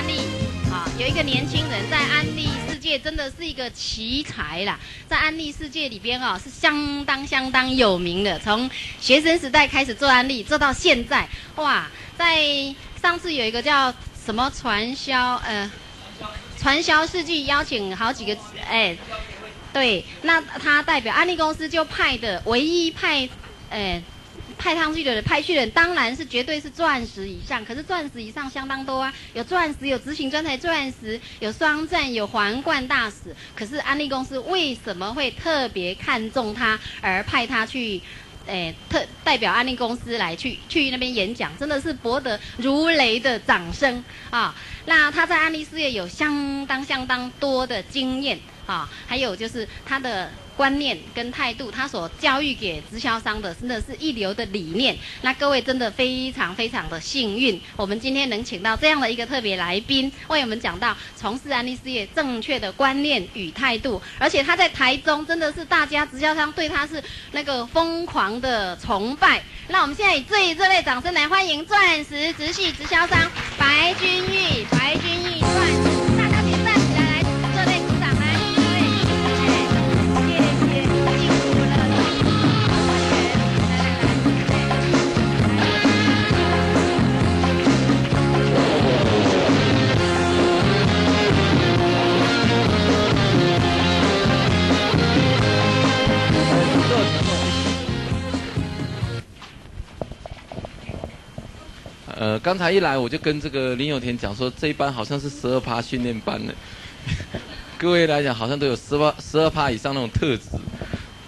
案例，啊，有一个年轻人在安利世界真的是一个奇才啦，在安利世界里边啊是相当相当有名的，从学生时代开始做安利，做到现在，哇，在上次有一个叫什么传销，呃，传销世纪邀请好几个，哎，对，那他代表安利公司就派的唯一派，哎。派上去的人，派去的人当然是绝对是钻石以上，可是钻石以上相当多啊，有钻石，有执行专才钻石，有双钻，有皇冠大使。可是安利公司为什么会特别看重他，而派他去，诶，特代表安利公司来去去那边演讲，真的是博得如雷的掌声啊！那他在安利事业有相当相当多的经验啊，还有就是他的。观念跟态度，他所教育给直销商的，真的是一流的理念。那各位真的非常非常的幸运，我们今天能请到这样的一个特别来宾，为我们讲到从事安利事业正确的观念与态度。而且他在台中，真的是大家直销商对他是那个疯狂的崇拜。那我们现在以最热烈掌声来欢迎钻石直系直销商白君玉，白君玉钻呃，刚才一来我就跟这个林有田讲说，这一班好像是十二趴训练班的，各位来讲好像都有十八、十二趴以上那种特质。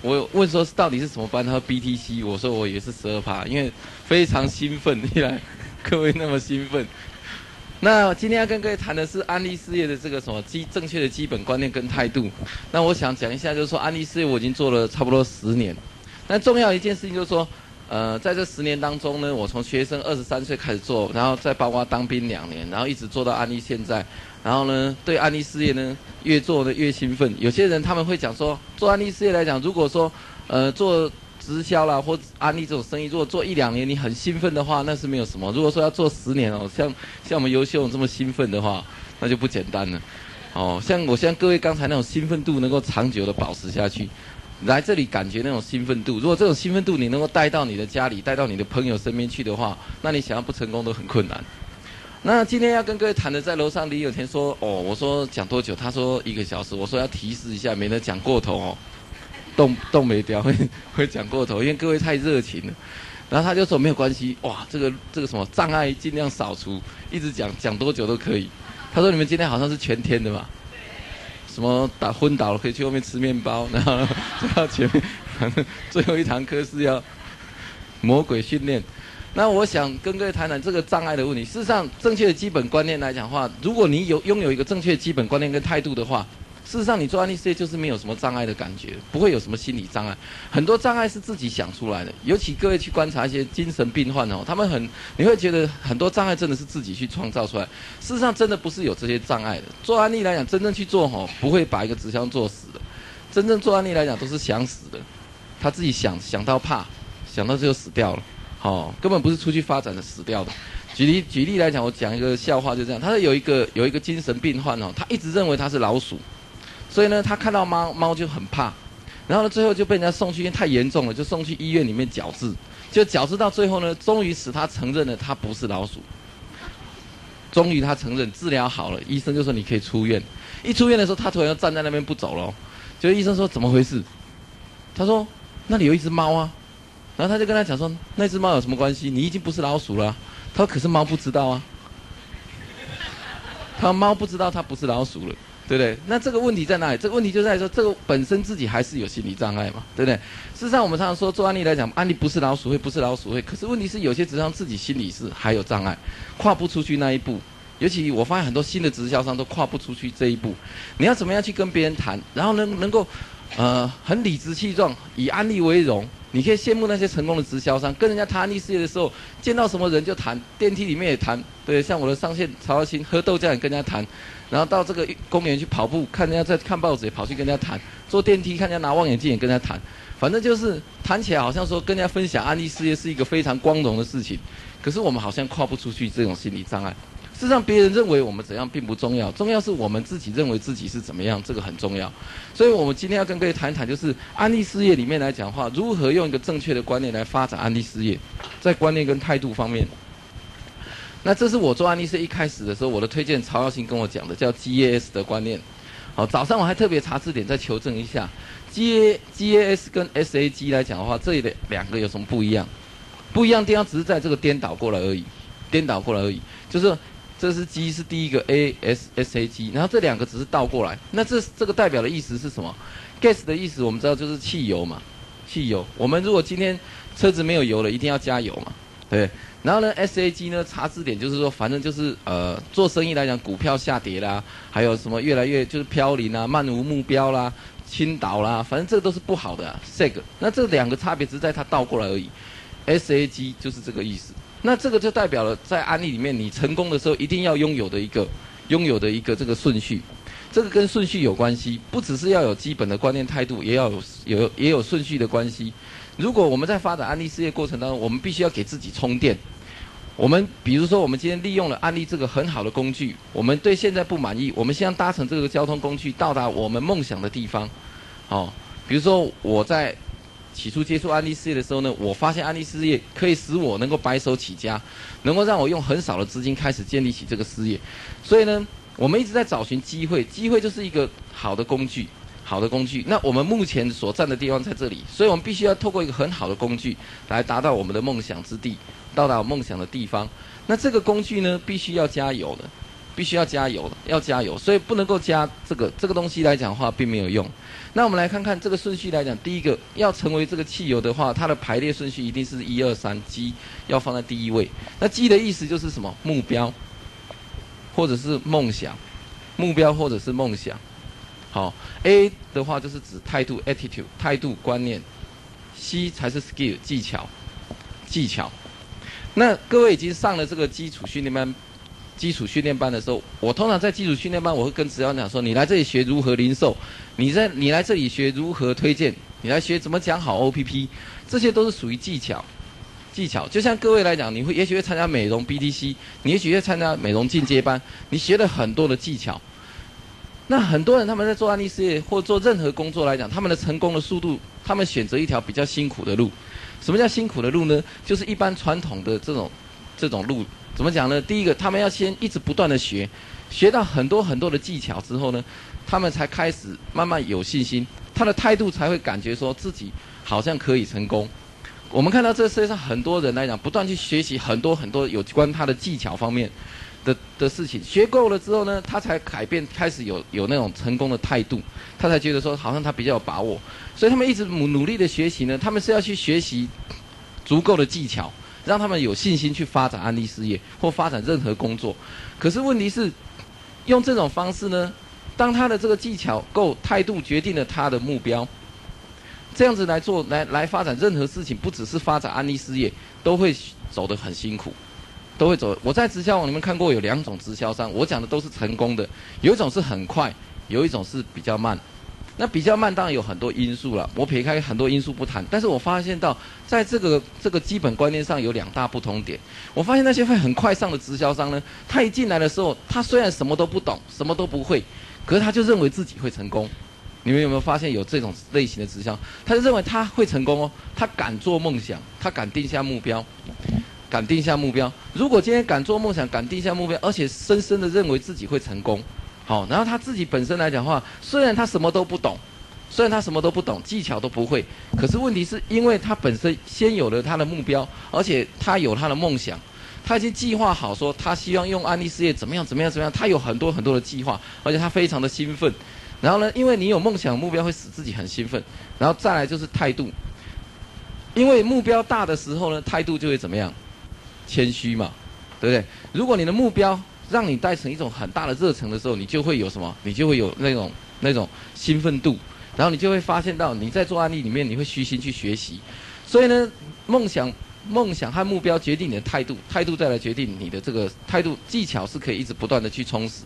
我问说到底是什么班？他说 BTC，我说我也是十二趴，因为非常兴奋。一来各位那么兴奋，那今天要跟各位谈的是安利事业的这个什么基正确的基本观念跟态度。那我想讲一下，就是说安利事业我已经做了差不多十年，但重要一件事情就是说。呃，在这十年当中呢，我从学生二十三岁开始做，然后再包括当兵两年，然后一直做到安利现在，然后呢，对安利事业呢越做的越兴奋。有些人他们会讲说，做安利事业来讲，如果说呃做直销啦或安利这种生意，如果做一两年你很兴奋的话，那是没有什么。如果说要做十年哦，像像我们优秀这么兴奋的话，那就不简单了。哦，像我像各位刚才那种兴奋度能够长久的保持下去。来这里感觉那种兴奋度，如果这种兴奋度你能够带到你的家里，带到你的朋友身边去的话，那你想要不成功都很困难。那今天要跟各位谈的，在楼上李有田说，哦，我说讲多久？他说一个小时。我说要提示一下，免得讲过头哦，动动没掉会会讲过头，因为各位太热情了。然后他就说没有关系，哇，这个这个什么障碍尽量扫除，一直讲讲多久都可以。他说你们今天好像是全天的嘛。什么打昏倒了可以去后面吃面包，然后就到前面，最后一堂课是要魔鬼训练。那我想跟各位谈谈这个障碍的问题。事实上，正确的基本观念来讲话，如果你有拥有一个正确的基本观念跟态度的话。事实上，你做安利事业就是没有什么障碍的感觉，不会有什么心理障碍。很多障碍是自己想出来的。尤其各位去观察一些精神病患哦，他们很，你会觉得很多障碍真的是自己去创造出来。事实上，真的不是有这些障碍的。做安利来讲，真正去做吼，不会把一个直销做死的。真正做安利来讲，都是想死的。他自己想想到怕，想到最后死掉了，好，根本不是出去发展的死掉的。举例举例来讲，我讲一个笑话，就这样。他有一个有一个精神病患哦，他一直认为他是老鼠。所以呢，他看到猫猫就很怕，然后呢，最后就被人家送去因为太严重了，就送去医院里面矫治，就矫治到最后呢，终于使他承认了他不是老鼠。终于他承认治疗好了，医生就说你可以出院。一出院的时候，他突然又站在那边不走了，就医生说怎么回事？他说那里有一只猫啊，然后他就跟他讲说那只猫有什么关系？你已经不是老鼠了。他说可是猫不知道啊，他说猫不知道它不是老鼠了。对不对？那这个问题在哪里？这个问题就在说，这个本身自己还是有心理障碍嘛，对不对？事实上，我们常常说做案例来讲，案例不是老鼠会，不是老鼠会。可是问题是，有些直销自己心里是还有障碍，跨不出去那一步。尤其我发现很多新的直销商都跨不出去这一步。你要怎么样去跟别人谈，然后能能够，呃，很理直气壮，以安利为荣。你可以羡慕那些成功的直销商，跟人家谈安利事业的时候，见到什么人就谈，电梯里面也谈。对，像我的上线曹耀新喝豆浆也跟人家谈。然后到这个公园去跑步，看人家在看报纸，也跑去跟人家谈；坐电梯看人家拿望远镜，也跟人家谈。反正就是谈起来，好像说跟人家分享安利事业是一个非常光荣的事情。可是我们好像跨不出去这种心理障碍。事实上，别人认为我们怎样并不重要，重要是我们自己认为自己是怎么样，这个很重要。所以我们今天要跟各位谈一谈，就是安利事业里面来讲的话，如何用一个正确的观念来发展安利事业，在观念跟态度方面。那这是我做安利事业一开始的时候，我的推荐曹耀新跟我讲的，叫 GAS 的观念。好，早上我还特别查字典再求证一下，G A G A S 跟 S A G 来讲的话，这里的两个有什么不一样？不一样地方只是在这个颠倒过来而已，颠倒过来而已。就是这是 G 是第一个 A S S A G，然后这两个只是倒过来。那这这个代表的意思是什么？Gas 的意思我们知道就是汽油嘛，汽油。我们如果今天车子没有油了，一定要加油嘛，对。然后呢，S A G 呢查字典就是说，反正就是呃做生意来讲，股票下跌啦，还有什么越来越就是飘零啊，漫无目标啦，倾倒啦，反正这个都是不好的。Seg，那这两个差别只是在它倒过来而已。S A G 就是这个意思。那这个就代表了在案例里面，你成功的时候一定要拥有的一个拥有的一个这个顺序。这个跟顺序有关系，不只是要有基本的观念态度，也要有有也有顺序的关系。如果我们在发展安利事业过程当中，我们必须要给自己充电。我们比如说，我们今天利用了安利这个很好的工具，我们对现在不满意，我们先搭乘这个交通工具到达我们梦想的地方。哦，比如说我在起初接触安利事业的时候呢，我发现安利事业可以使我能够白手起家，能够让我用很少的资金开始建立起这个事业。所以呢，我们一直在找寻机会，机会就是一个好的工具。好的工具，那我们目前所站的地方在这里，所以我们必须要透过一个很好的工具来达到我们的梦想之地，到达梦想的地方。那这个工具呢，必须要加油的，必须要加油的，要加油，所以不能够加这个这个东西来讲的话，并没有用。那我们来看看这个顺序来讲，第一个要成为这个汽油的话，它的排列顺序一定是一二三，G 要放在第一位。那 G 的意思就是什么？目标，或者是梦想，目标或者是梦想。好，A 的话就是指态度 （attitude），态度观念；C 才是 skill 技巧，技巧。那各位已经上了这个基础训练班，基础训练班的时候，我通常在基础训练班，我会跟指导讲说：你来这里学如何零售，你在你来这里学如何推荐，你来学怎么讲好 OPP，这些都是属于技巧，技巧。就像各位来讲，你会也许会参加美容 BDC，你也许会参加美容进阶班，你学了很多的技巧。那很多人他们在做案例事业或做任何工作来讲，他们的成功的速度，他们选择一条比较辛苦的路。什么叫辛苦的路呢？就是一般传统的这种这种路，怎么讲呢？第一个，他们要先一直不断的学，学到很多很多的技巧之后呢，他们才开始慢慢有信心，他的态度才会感觉说自己好像可以成功。我们看到这世界上很多人来讲，不断去学习很多很多有关他的技巧方面。的的事情学够了之后呢，他才改变，开始有有那种成功的态度，他才觉得说好像他比较有把握，所以他们一直努努力的学习呢，他们是要去学习足够的技巧，让他们有信心去发展安利事业或发展任何工作。可是问题是，用这种方式呢，当他的这个技巧够，态度决定了他的目标，这样子来做来来发展任何事情，不只是发展安利事业，都会走得很辛苦。都会走。我在直销网里面看过有两种直销商，我讲的都是成功的。有一种是很快，有一种是比较慢。那比较慢当然有很多因素了，我撇开很多因素不谈。但是我发现到，在这个这个基本观念上有两大不同点。我发现那些会很快上的直销商呢，他一进来的时候，他虽然什么都不懂，什么都不会，可是他就认为自己会成功。你们有没有发现有这种类型的直销？他就认为他会成功哦，他敢做梦想，他敢定下目标。敢定下目标。如果今天敢做梦想，敢定下目标，而且深深的认为自己会成功，好，然后他自己本身来讲的话，虽然他什么都不懂，虽然他什么都不懂，技巧都不会，可是问题是因为他本身先有了他的目标，而且他有他的梦想，他已经计划好说他希望用安利事业怎么样怎么样怎么样，他有很多很多的计划，而且他非常的兴奋。然后呢，因为你有梦想目标会使自己很兴奋，然后再来就是态度，因为目标大的时候呢，态度就会怎么样？谦虚嘛，对不对？如果你的目标让你带成一种很大的热忱的时候，你就会有什么？你就会有那种那种兴奋度，然后你就会发现到你在做案例里面，你会虚心去学习。所以呢，梦想、梦想和目标决定你的态度，态度再来决定你的这个态度技巧是可以一直不断的去充实。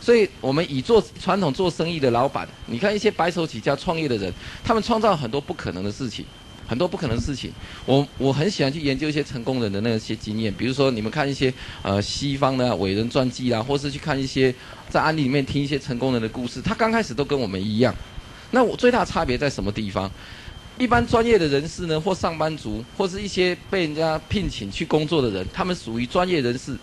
所以我们以做传统做生意的老板，你看一些白手起家创业的人，他们创造很多不可能的事情。很多不可能的事情。我我很喜欢去研究一些成功人的那些经验，比如说你们看一些呃西方的伟人传记啊，或是去看一些在案例里面听一些成功人的故事，他刚开始都跟我们一样。那我最大差别在什么地方？一般专业的人士呢，或上班族，或是一些被人家聘请去工作的人，他们属于专业人士。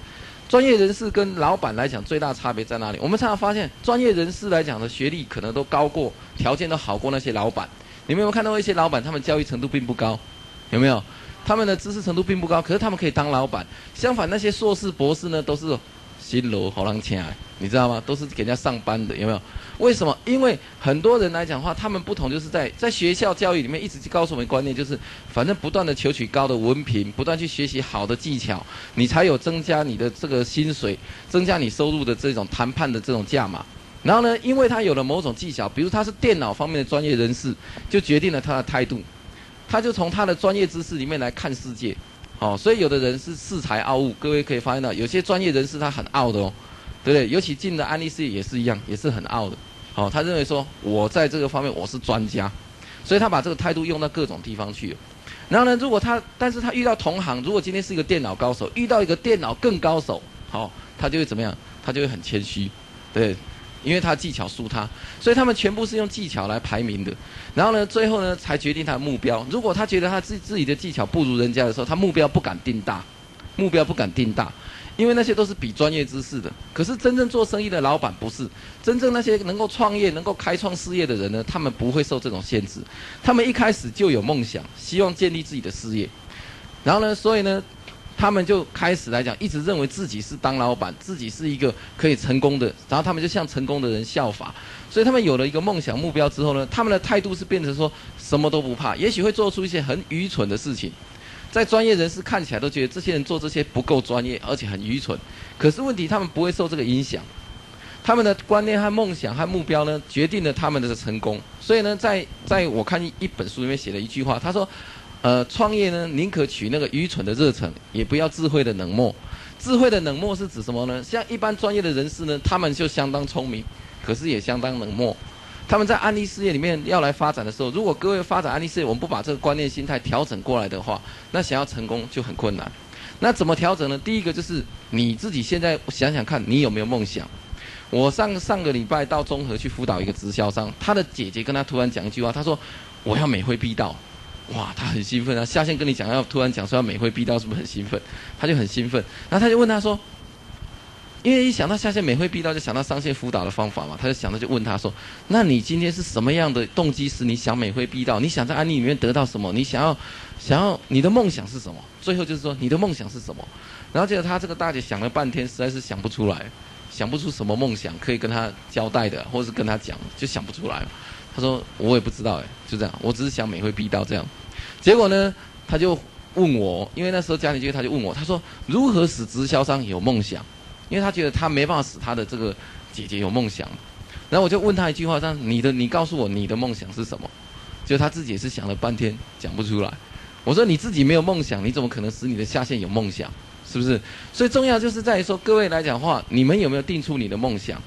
专业人士跟老板来讲，最大差别在哪里？我们常常发现，专业人士来讲的学历可能都高过，条件都好过那些老板。你们有没有看到一些老板，他们教育程度并不高，有没有？他们的知识程度并不高，可是他们可以当老板。相反，那些硕士、博士呢，都是新楼好浪钱啊，你知道吗？都是给人家上班的，有没有？为什么？因为很多人来讲话，他们不同，就是在在学校教育里面一直告诉我们观念，就是反正不断的求取高的文凭，不断去学习好的技巧，你才有增加你的这个薪水，增加你收入的这种谈判的这种价码。然后呢，因为他有了某种技巧，比如他是电脑方面的专业人士，就决定了他的态度，他就从他的专业知识里面来看世界。哦，所以有的人是恃才傲物，各位可以发现到，有些专业人士他很傲的哦。对不对？尤其进的安利事业也是一样，也是很傲的。好，他认为说，我在这个方面我是专家，所以他把这个态度用到各种地方去。然后呢，如果他，但是他遇到同行，如果今天是一个电脑高手，遇到一个电脑更高手，好，他就会怎么样？他就会很谦虚，对，因为他技巧输他，所以他们全部是用技巧来排名的。然后呢，最后呢，才决定他的目标。如果他觉得他自自己的技巧不如人家的时候，他目标不敢定大，目标不敢定大。因为那些都是比专业知识的，可是真正做生意的老板不是，真正那些能够创业、能够开创事业的人呢，他们不会受这种限制，他们一开始就有梦想，希望建立自己的事业，然后呢，所以呢，他们就开始来讲，一直认为自己是当老板，自己是一个可以成功的，然后他们就向成功的人效法，所以他们有了一个梦想目标之后呢，他们的态度是变成说什么都不怕，也许会做出一些很愚蠢的事情。在专业人士看起来都觉得这些人做这些不够专业，而且很愚蠢。可是问题，他们不会受这个影响。他们的观念和梦想和目标呢，决定了他们的成功。所以呢，在在我看一本书里面写了一句话，他说：“呃，创业呢，宁可取那个愚蠢的热忱，也不要智慧的冷漠。智慧的冷漠是指什么呢？像一般专业的人士呢，他们就相当聪明，可是也相当冷漠。”他们在安利事业里面要来发展的时候，如果各位发展安利事业，我们不把这个观念心态调整过来的话，那想要成功就很困难。那怎么调整呢？第一个就是你自己现在想想看，你有没有梦想？我上上个礼拜到中和去辅导一个直销商，他的姐姐跟他突然讲一句话，他说：“我要美会必到。”哇，他很兴奋啊！下线跟你讲要突然讲说要美会逼到，是不是很兴奋？他就很兴奋，然后他就问他说。因为一想到下线美会逼到，就想到上线辅导的方法嘛，他就想到就问他说：“那你今天是什么样的动机使你想美会逼到？你想在安利里面得到什么？你想要，想要你的梦想是什么？最后就是说你的梦想是什么？然后结果他这个大姐想了半天，实在是想不出来，想不出什么梦想可以跟他交代的，或是跟他讲，就想不出来。他说我也不知道，哎，就这样，我只是想美会必到这样。结果呢，他就问我，因为那时候家里就他就问我，他说如何使直销商有梦想？因为他觉得他没办法使他的这个姐姐有梦想，然后我就问他一句话：，说你的，你告诉我你的梦想是什么？就他自己也是想了半天讲不出来。我说你自己没有梦想，你怎么可能使你的下线有梦想？是不是？所以重要就是在于说，各位来讲话，你们有没有定出你的梦想？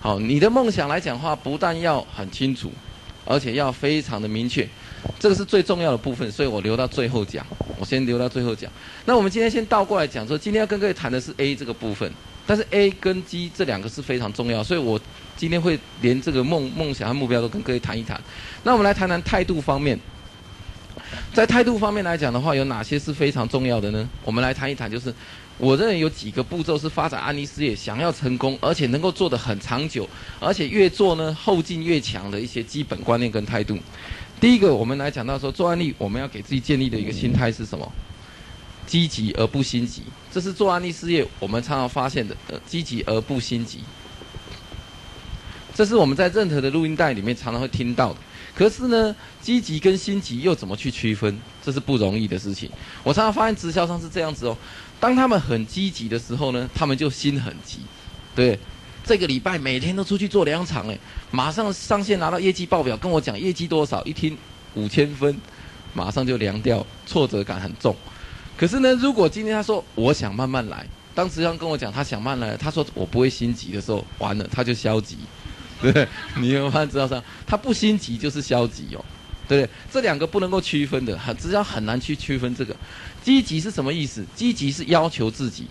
好，你的梦想来讲话，不但要很清楚，而且要非常的明确。这个是最重要的部分，所以我留到最后讲。我先留到最后讲。那我们今天先倒过来讲，说今天要跟各位谈的是 A 这个部分，但是 A 跟 G 这两个是非常重要，所以我今天会连这个梦梦想和目标都跟各位谈一谈。那我们来谈谈态度方面，在态度方面来讲的话，有哪些是非常重要的呢？我们来谈一谈，就是我认为有几个步骤是发展安利事业想要成功，而且能够做得很长久，而且越做呢后劲越强的一些基本观念跟态度。第一个，我们来讲到说做安利，我们要给自己建立的一个心态是什么？积极而不心急，这是做安利事业我们常常发现的。呃，积极而不心急，这是我们在任何的录音带里面常常会听到的。可是呢，积极跟心急又怎么去区分？这是不容易的事情。我常常发现直销商是这样子哦，当他们很积极的时候呢，他们就心很急，对。这个礼拜每天都出去做两场，哎，马上上线拿到业绩报表，跟我讲业绩多少，一听五千分，马上就凉掉，挫折感很重。可是呢，如果今天他说我想慢慢来，当时上跟我讲他想慢来，他说我不会心急的时候，完了他就消极，对？你有没有知道上他不心急就是消极哦，对不对？这两个不能够区分的，很只要很难去区分这个。积极是什么意思？积极是要求自己，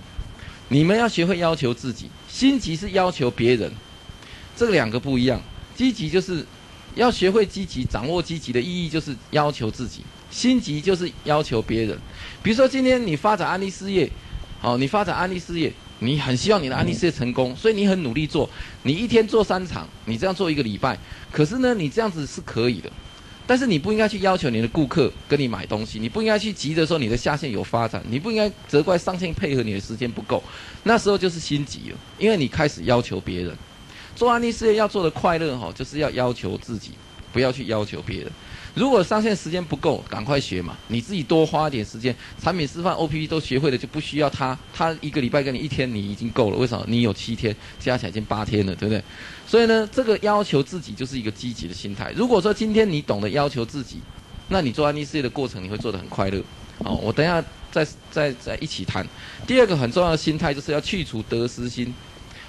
你们要学会要求自己；心急是要求别人，这两个不一样。积极就是要学会积极，掌握积极的意义就是要求自己；心急就是要求别人。比如说今天你发展安利事业，好，你发展安利事业。你很希望你的安利事业成功，所以你很努力做。你一天做三场，你这样做一个礼拜，可是呢，你这样子是可以的。但是你不应该去要求你的顾客跟你买东西，你不应该去急着说你的下线有发展，你不应该责怪上线配合你的时间不够。那时候就是心急了，因为你开始要求别人。做安利事业要做的快乐哈，就是要要求自己，不要去要求别人。如果上线时间不够，赶快学嘛！你自己多花点时间，产品示范、O P P 都学会了，就不需要他。他一个礼拜跟你一天，你已经够了。为什么？你有七天，加起来已经八天了，对不对？所以呢，这个要求自己就是一个积极的心态。如果说今天你懂得要求自己，那你做安利事业的过程你会做得很快乐。哦，我等下再再再一起谈。第二个很重要的心态就是要去除得失心。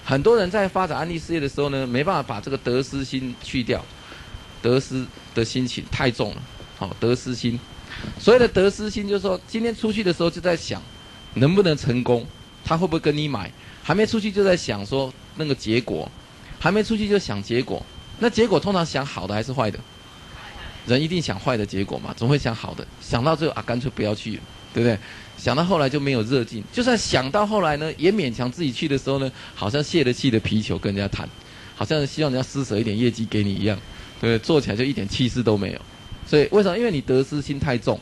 很多人在发展安利事业的时候呢，没办法把这个得失心去掉。得失的心情太重了，好，得失心。所谓的得失心，就是说今天出去的时候就在想，能不能成功，他会不会跟你买？还没出去就在想说那个结果，还没出去就想结果。那结果通常想好的还是坏的？人一定想坏的结果嘛，总会想好的。想到最后啊，干脆不要去，对不对？想到后来就没有热劲。就算想到后来呢，也勉强自己去的时候呢，好像泄了气的皮球跟人家谈，好像希望人家施舍一点业绩给你一样。对，做起来就一点气势都没有，所以为什么？因为你得失心太重，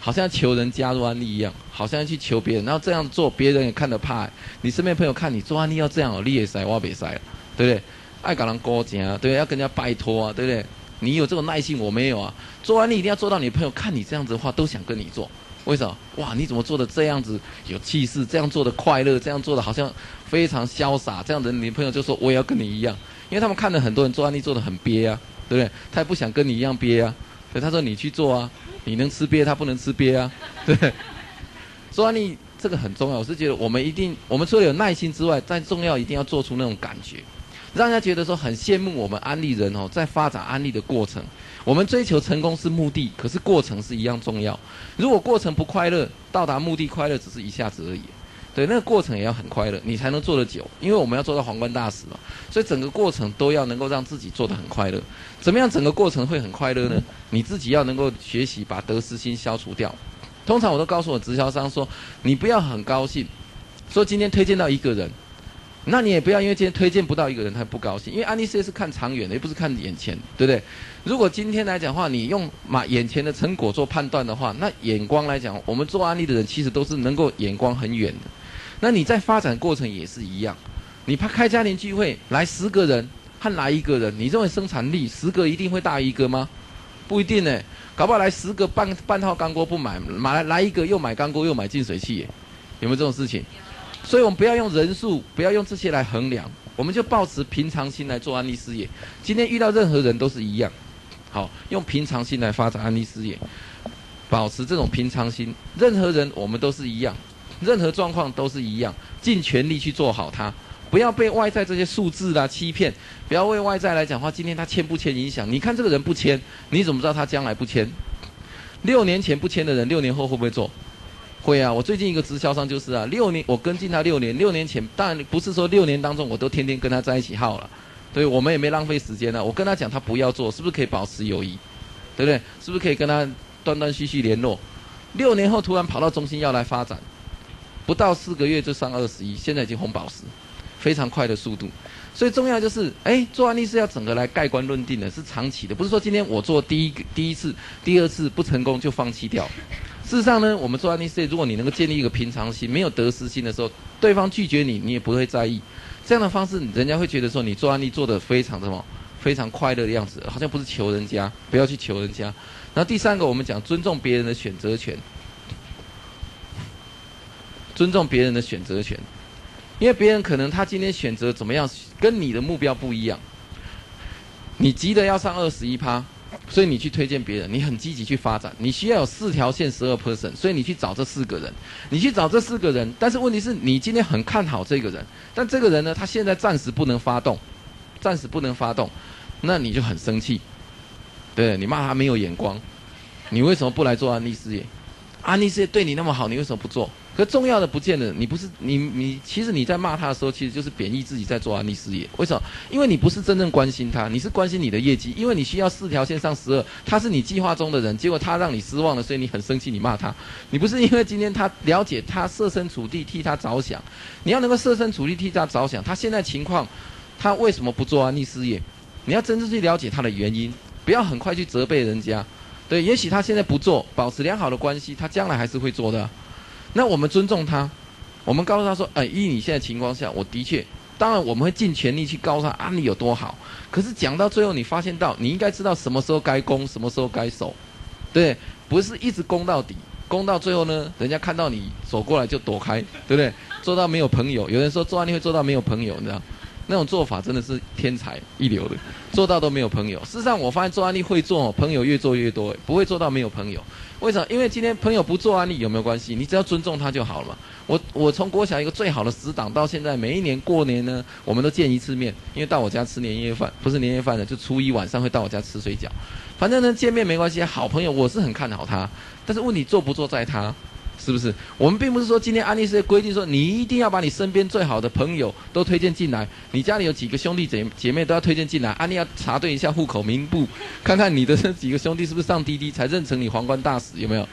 好像求人加入安利一样，好像去求别人，然后这样做，别人也看得怕。你身边朋友看你做安利要这样哦，你也塞，我别塞，对不对？爱搞人勾结啊，对，要跟人家拜托啊，对不对？你有这种耐心，我没有啊。做安利一定要做到，你朋友看你这样子的话，都想跟你做。为什么？哇，你怎么做的这样子有气势？这样做的快乐？这样做的好像非常潇洒？这样子，你朋友就说我也要跟你一样，因为他们看了很多人做安利做的很憋啊。对不对？他也不想跟你一样憋啊，所以他说你去做啊，你能吃憋，他不能吃憋啊，对。做安利这个很重要，我是觉得我们一定，我们除了有耐心之外，再重要一定要做出那种感觉，让人家觉得说很羡慕我们安利人哦，在发展安利的过程，我们追求成功是目的，可是过程是一样重要。如果过程不快乐，到达目的快乐只是一下子而已。对，那个过程也要很快乐，你才能做得久。因为我们要做到皇冠大使嘛，所以整个过程都要能够让自己做得很快乐。怎么样，整个过程会很快乐呢？你自己要能够学习把得失心消除掉。通常我都告诉我直销商说，你不要很高兴，说今天推荐到一个人，那你也不要因为今天推荐不到一个人他不高兴，因为安利事业是看长远的，又不是看眼前，对不对？如果今天来讲话，你用马眼前的成果做判断的话，那眼光来讲，我们做安利的人其实都是能够眼光很远的。那你在发展过程也是一样，你怕开家庭聚会来十个人和来一个人，你认为生产力十个一定会大于一个吗？不一定呢，搞不好来十个半半套钢锅不买，买来来一个又买钢锅又买净水器，有没有这种事情？所以我们不要用人数，不要用这些来衡量，我们就保持平常心来做安利事业。今天遇到任何人都是一样，好，用平常心来发展安利事业，保持这种平常心，任何人我们都是一样。任何状况都是一样，尽全力去做好它，不要被外在这些数字啦欺骗，不要为外在来讲话。今天他签不签影响？你看这个人不签，你怎么知道他将来不签？六年前不签的人，六年后会不会做？会啊！我最近一个直销商就是啊，六年我跟进他六年，六年前当然不是说六年当中我都天天跟他在一起耗了，对我们也没浪费时间啊。我跟他讲他不要做，是不是可以保持友谊？对不对？是不是可以跟他断断续续联络？六年后突然跑到中心要来发展。不到四个月就上二十一，现在已经红宝石，非常快的速度。所以重要就是，哎，做安利是要整个来盖棺论定的，是长期的，不是说今天我做第一个第一次、第二次不成功就放弃掉。事实上呢，我们做安利事业，如果你能够建立一个平常心，没有得失心的时候，对方拒绝你，你也不会在意。这样的方式，人家会觉得说你做安利做的非常什么，非常快乐的样子，好像不是求人家，不要去求人家。然后第三个，我们讲尊重别人的选择权。尊重别人的选择权，因为别人可能他今天选择怎么样，跟你的目标不一样。你急着要上二十一趴，所以你去推荐别人，你很积极去发展。你需要有四条线十二 person，所以你去找这四个人，你去找这四个人。但是问题是你今天很看好这个人，但这个人呢，他现在暂时不能发动，暂时不能发动，那你就很生气。对你骂他没有眼光，你为什么不来做安利事业？安利事业对你那么好，你为什么不做？可重要的不见得，你不是你你，其实你在骂他的时候，其实就是贬义自己在做安利事业。为什么？因为你不是真正关心他，你是关心你的业绩，因为你需要四条线上十二，他是你计划中的人，结果他让你失望了，所以你很生气，你骂他。你不是因为今天他了解他设身处地替他着想，你要能够设身处地替他着想，他现在情况，他为什么不做安利事业？你要真正去了解他的原因，不要很快去责备人家。对，也许他现在不做，保持良好的关系，他将来还是会做的。那我们尊重他，我们告诉他说：“哎，依你现在情况下，我的确，当然我们会尽全力去告诉他安利有多好。可是讲到最后，你发现到你应该知道什么时候该攻，什么时候该守，对，不是一直攻到底，攻到最后呢，人家看到你走过来就躲开，对不对？做到没有朋友，有人说做案例会做到没有朋友，你知道？那种做法真的是天才一流的，做到都没有朋友。事实上，我发现做安利会做，朋友越做越多，不会做到没有朋友。为什么？因为今天朋友不做安利有没有关系？你只要尊重他就好了嘛。我我从国小一个最好的死党到现在，每一年过年呢，我们都见一次面，因为到我家吃年夜饭，不是年夜饭的，就初一晚上会到我家吃水饺。反正呢，见面没关系，好朋友我是很看好他，但是问题做不做在他。是不是？我们并不是说今天安利是规定说你一定要把你身边最好的朋友都推荐进来，你家里有几个兄弟姐姐妹都要推荐进来。安利要查对一下户口名簿，看看你的这几个兄弟是不是上滴滴才认成你皇冠大使，有没有？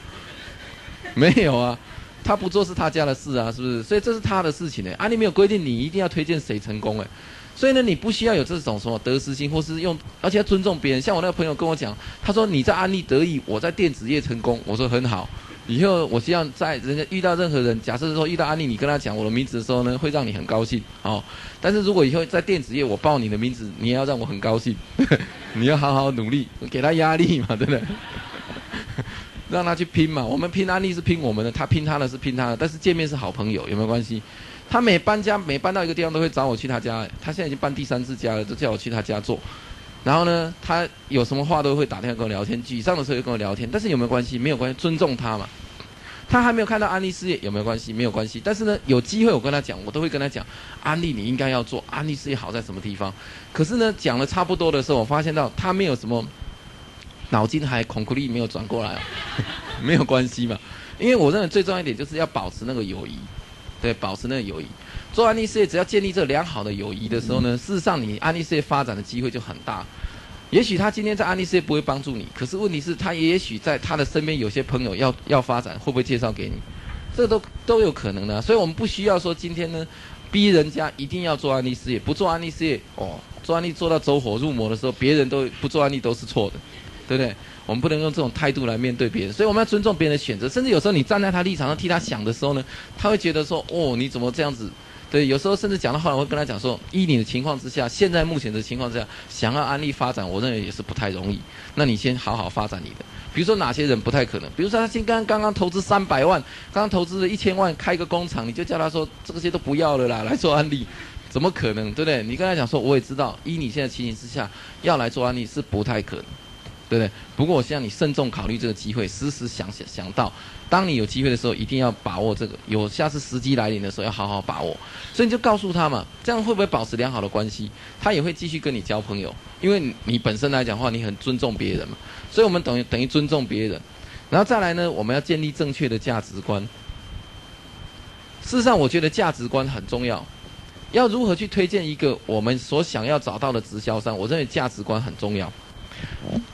没有啊，他不做是他家的事啊，是不是？所以这是他的事情呢。安利没有规定你一定要推荐谁成功哎，所以呢，你不需要有这种什么得失心，或是用，而且要尊重别人。像我那个朋友跟我讲，他说你在安利得意，我在电子业成功，我说很好。以后我希望在人家遇到任何人，假设说遇到安利，你跟他讲我的名字的时候呢，会让你很高兴，好。但是如果以后在电子业我报你的名字，你也要让我很高兴，你要好好努力，给他压力嘛，真的？让他去拼嘛。我们拼安利是拼我们的，他拼他的是拼他的，但是见面是好朋友，有没有关系？他每搬家每搬到一个地方都会找我去他家，他现在已经搬第三次家了，都叫我去他家做。然后呢，他有什么话都会打电话跟我聊天，沮丧的时候就跟我聊天。但是有没有关系？没有关系，尊重他嘛。他还没有看到安利事业有没有关系？没有关系。但是呢，有机会我跟他讲，我都会跟他讲，安利你应该要做，安利事业好在什么地方。可是呢，讲了差不多的时候，我发现到他没有什么脑筋还恐怖力没有转过来，没有关系嘛。因为我认为最重要一点就是要保持那个友谊，对，保持那个友谊。做安利事业，只要建立这良好的友谊的时候呢，事实上你安利事业发展的机会就很大。也许他今天在安利事业不会帮助你，可是问题是，他也许在他的身边有些朋友要要发展，会不会介绍给你？这都都有可能的。所以我们不需要说今天呢，逼人家一定要做安利事业，不做安利事业哦，做安利做到走火入魔的时候，别人都不做安利都是错的，对不对？我们不能用这种态度来面对别人，所以我们要尊重别人的选择，甚至有时候你站在他立场上替他想的时候呢，他会觉得说，哦，你怎么这样子？对，有时候甚至讲到后来，我会跟他讲说，依你的情况之下，现在目前的情况之下，想要安利发展，我认为也是不太容易。那你先好好发展你的。比如说哪些人不太可能？比如说他先刚刚刚投资三百万，刚刚投资了一千万开个工厂，你就叫他说这些都不要了啦，来做安利，怎么可能？对不对？你跟他讲说，我也知道，依你现在情形之下，要来做安利是不太可能。对不对？不过我希望你慎重考虑这个机会，时时想想想到，当你有机会的时候，一定要把握这个。有下次时机来临的时候，要好好把握。所以你就告诉他嘛，这样会不会保持良好的关系？他也会继续跟你交朋友，因为你本身来讲的话，你很尊重别人嘛。所以我们等于等于尊重别人，然后再来呢，我们要建立正确的价值观。事实上，我觉得价值观很重要。要如何去推荐一个我们所想要找到的直销商？我认为价值观很重要。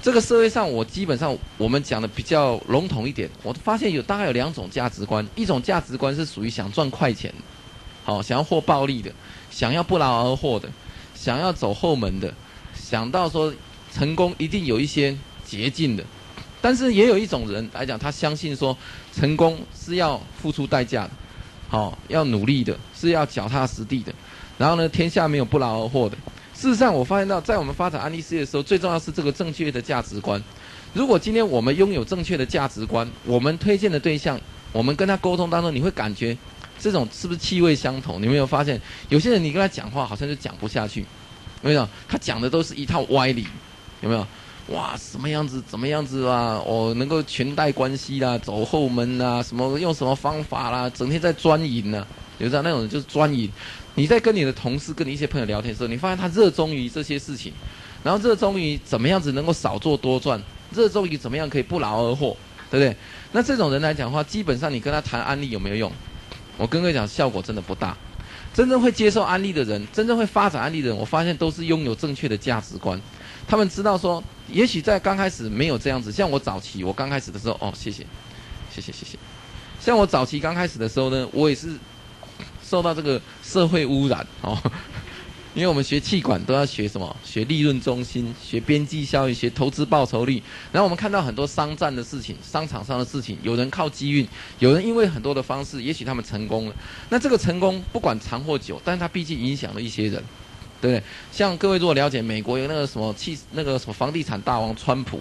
这个社会上，我基本上我们讲的比较笼统一点。我发现有大概有两种价值观，一种价值观是属于想赚快钱，好想要获暴利的，想要不劳而获的，想要走后门的，想到说成功一定有一些捷径的。但是也有一种人来讲，他相信说成功是要付出代价的，好要努力的，是要脚踏实地的。然后呢，天下没有不劳而获的。事实上，我发现到在我们发展安利事业的时候，最重要是这个正确的价值观。如果今天我们拥有正确的价值观，我们推荐的对象，我们跟他沟通当中，你会感觉这种是不是气味相同？你没有发现有些人你跟他讲话好像就讲不下去，有没有？他讲的都是一套歪理，有没有？哇，什么样子？怎么样子啊？哦，能够裙带关系啦，走后门啦，什么用什么方法啦？整天在钻营呢？有这样那种就是钻营。你在跟你的同事、跟你一些朋友聊天的时候，你发现他热衷于这些事情，然后热衷于怎么样子能够少做多赚，热衷于怎么样可以不劳而获，对不对？那这种人来讲的话，基本上你跟他谈安利有没有用？我跟各位讲，效果真的不大。真正会接受安利的人，真正会发展安利的人，我发现都是拥有正确的价值观。他们知道说，也许在刚开始没有这样子，像我早期，我刚开始的时候，哦，谢谢，谢谢，谢谢。像我早期刚开始的时候呢，我也是受到这个社会污染哦。因为我们学气管都要学什么？学利润中心，学边际效益，学投资报酬率。然后我们看到很多商战的事情，商场上的事情，有人靠机运，有人因为很多的方式，也许他们成功了。那这个成功不管长或久，但是它毕竟影响了一些人，对不对？像各位如果了解美国有那个什么气那个什么房地产大王川普，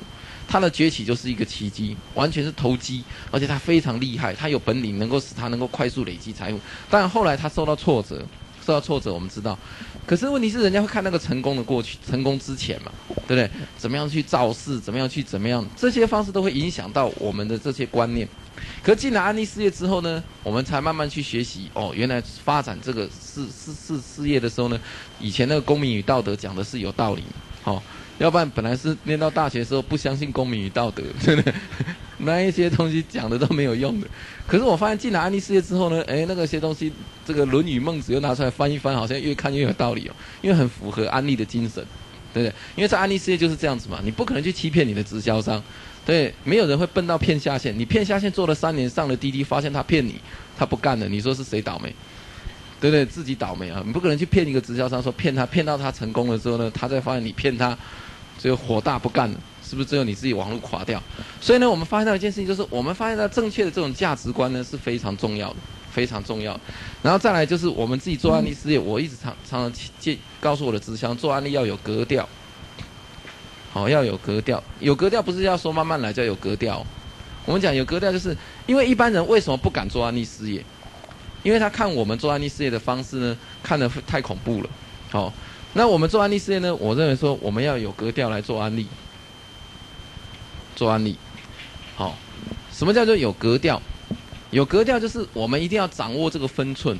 他的崛起就是一个奇迹，完全是投机，而且他非常厉害，他有本领能够使他能够快速累积财富。但后来他受到挫折。受到挫折，我们知道，可是问题是，人家会看那个成功的过去，成功之前嘛，对不对？怎么样去造势，怎么样去怎么样，这些方式都会影响到我们的这些观念。可进了安利事业之后呢，我们才慢慢去学习。哦，原来发展这个事事事事业的时候呢，以前那个公民与道德讲的是有道理，好。要不然本来是念到大学的时候不相信公民与道德，真的，那一些东西讲的都没有用的。可是我发现进了安利事业之后呢，哎，那个些东西，这个《论语》《孟子》又拿出来翻一翻，好像越看越有道理哦，因为很符合安利的精神，对不对？因为在安利事业就是这样子嘛，你不可能去欺骗你的直销商，对，没有人会笨到骗下线。你骗下线做了三年，上了滴滴，发现他骗你，他不干了，你说是谁倒霉？对不对？自己倒霉啊！你不可能去骗一个直销商，说骗他，骗到他成功了之后呢，他再发现你骗他。所以火大不干了，是不是只有你自己网络垮掉？所以呢，我们发现到一件事情，就是我们发现到正确的这种价值观呢是非常重要的，非常重要。然后再来就是我们自己做案例事业，我一直常常常建告诉我的直销，做案例要有格调，好要有格调，有格调不是要说慢慢来，叫有格调。我们讲有格调，就是因为一般人为什么不敢做安利事业？因为他看我们做安利事业的方式呢，看得太恐怖了，好。那我们做安利事业呢？我认为说我们要有格调来做安利，做安利，好，什么叫做有格调？有格调就是我们一定要掌握这个分寸。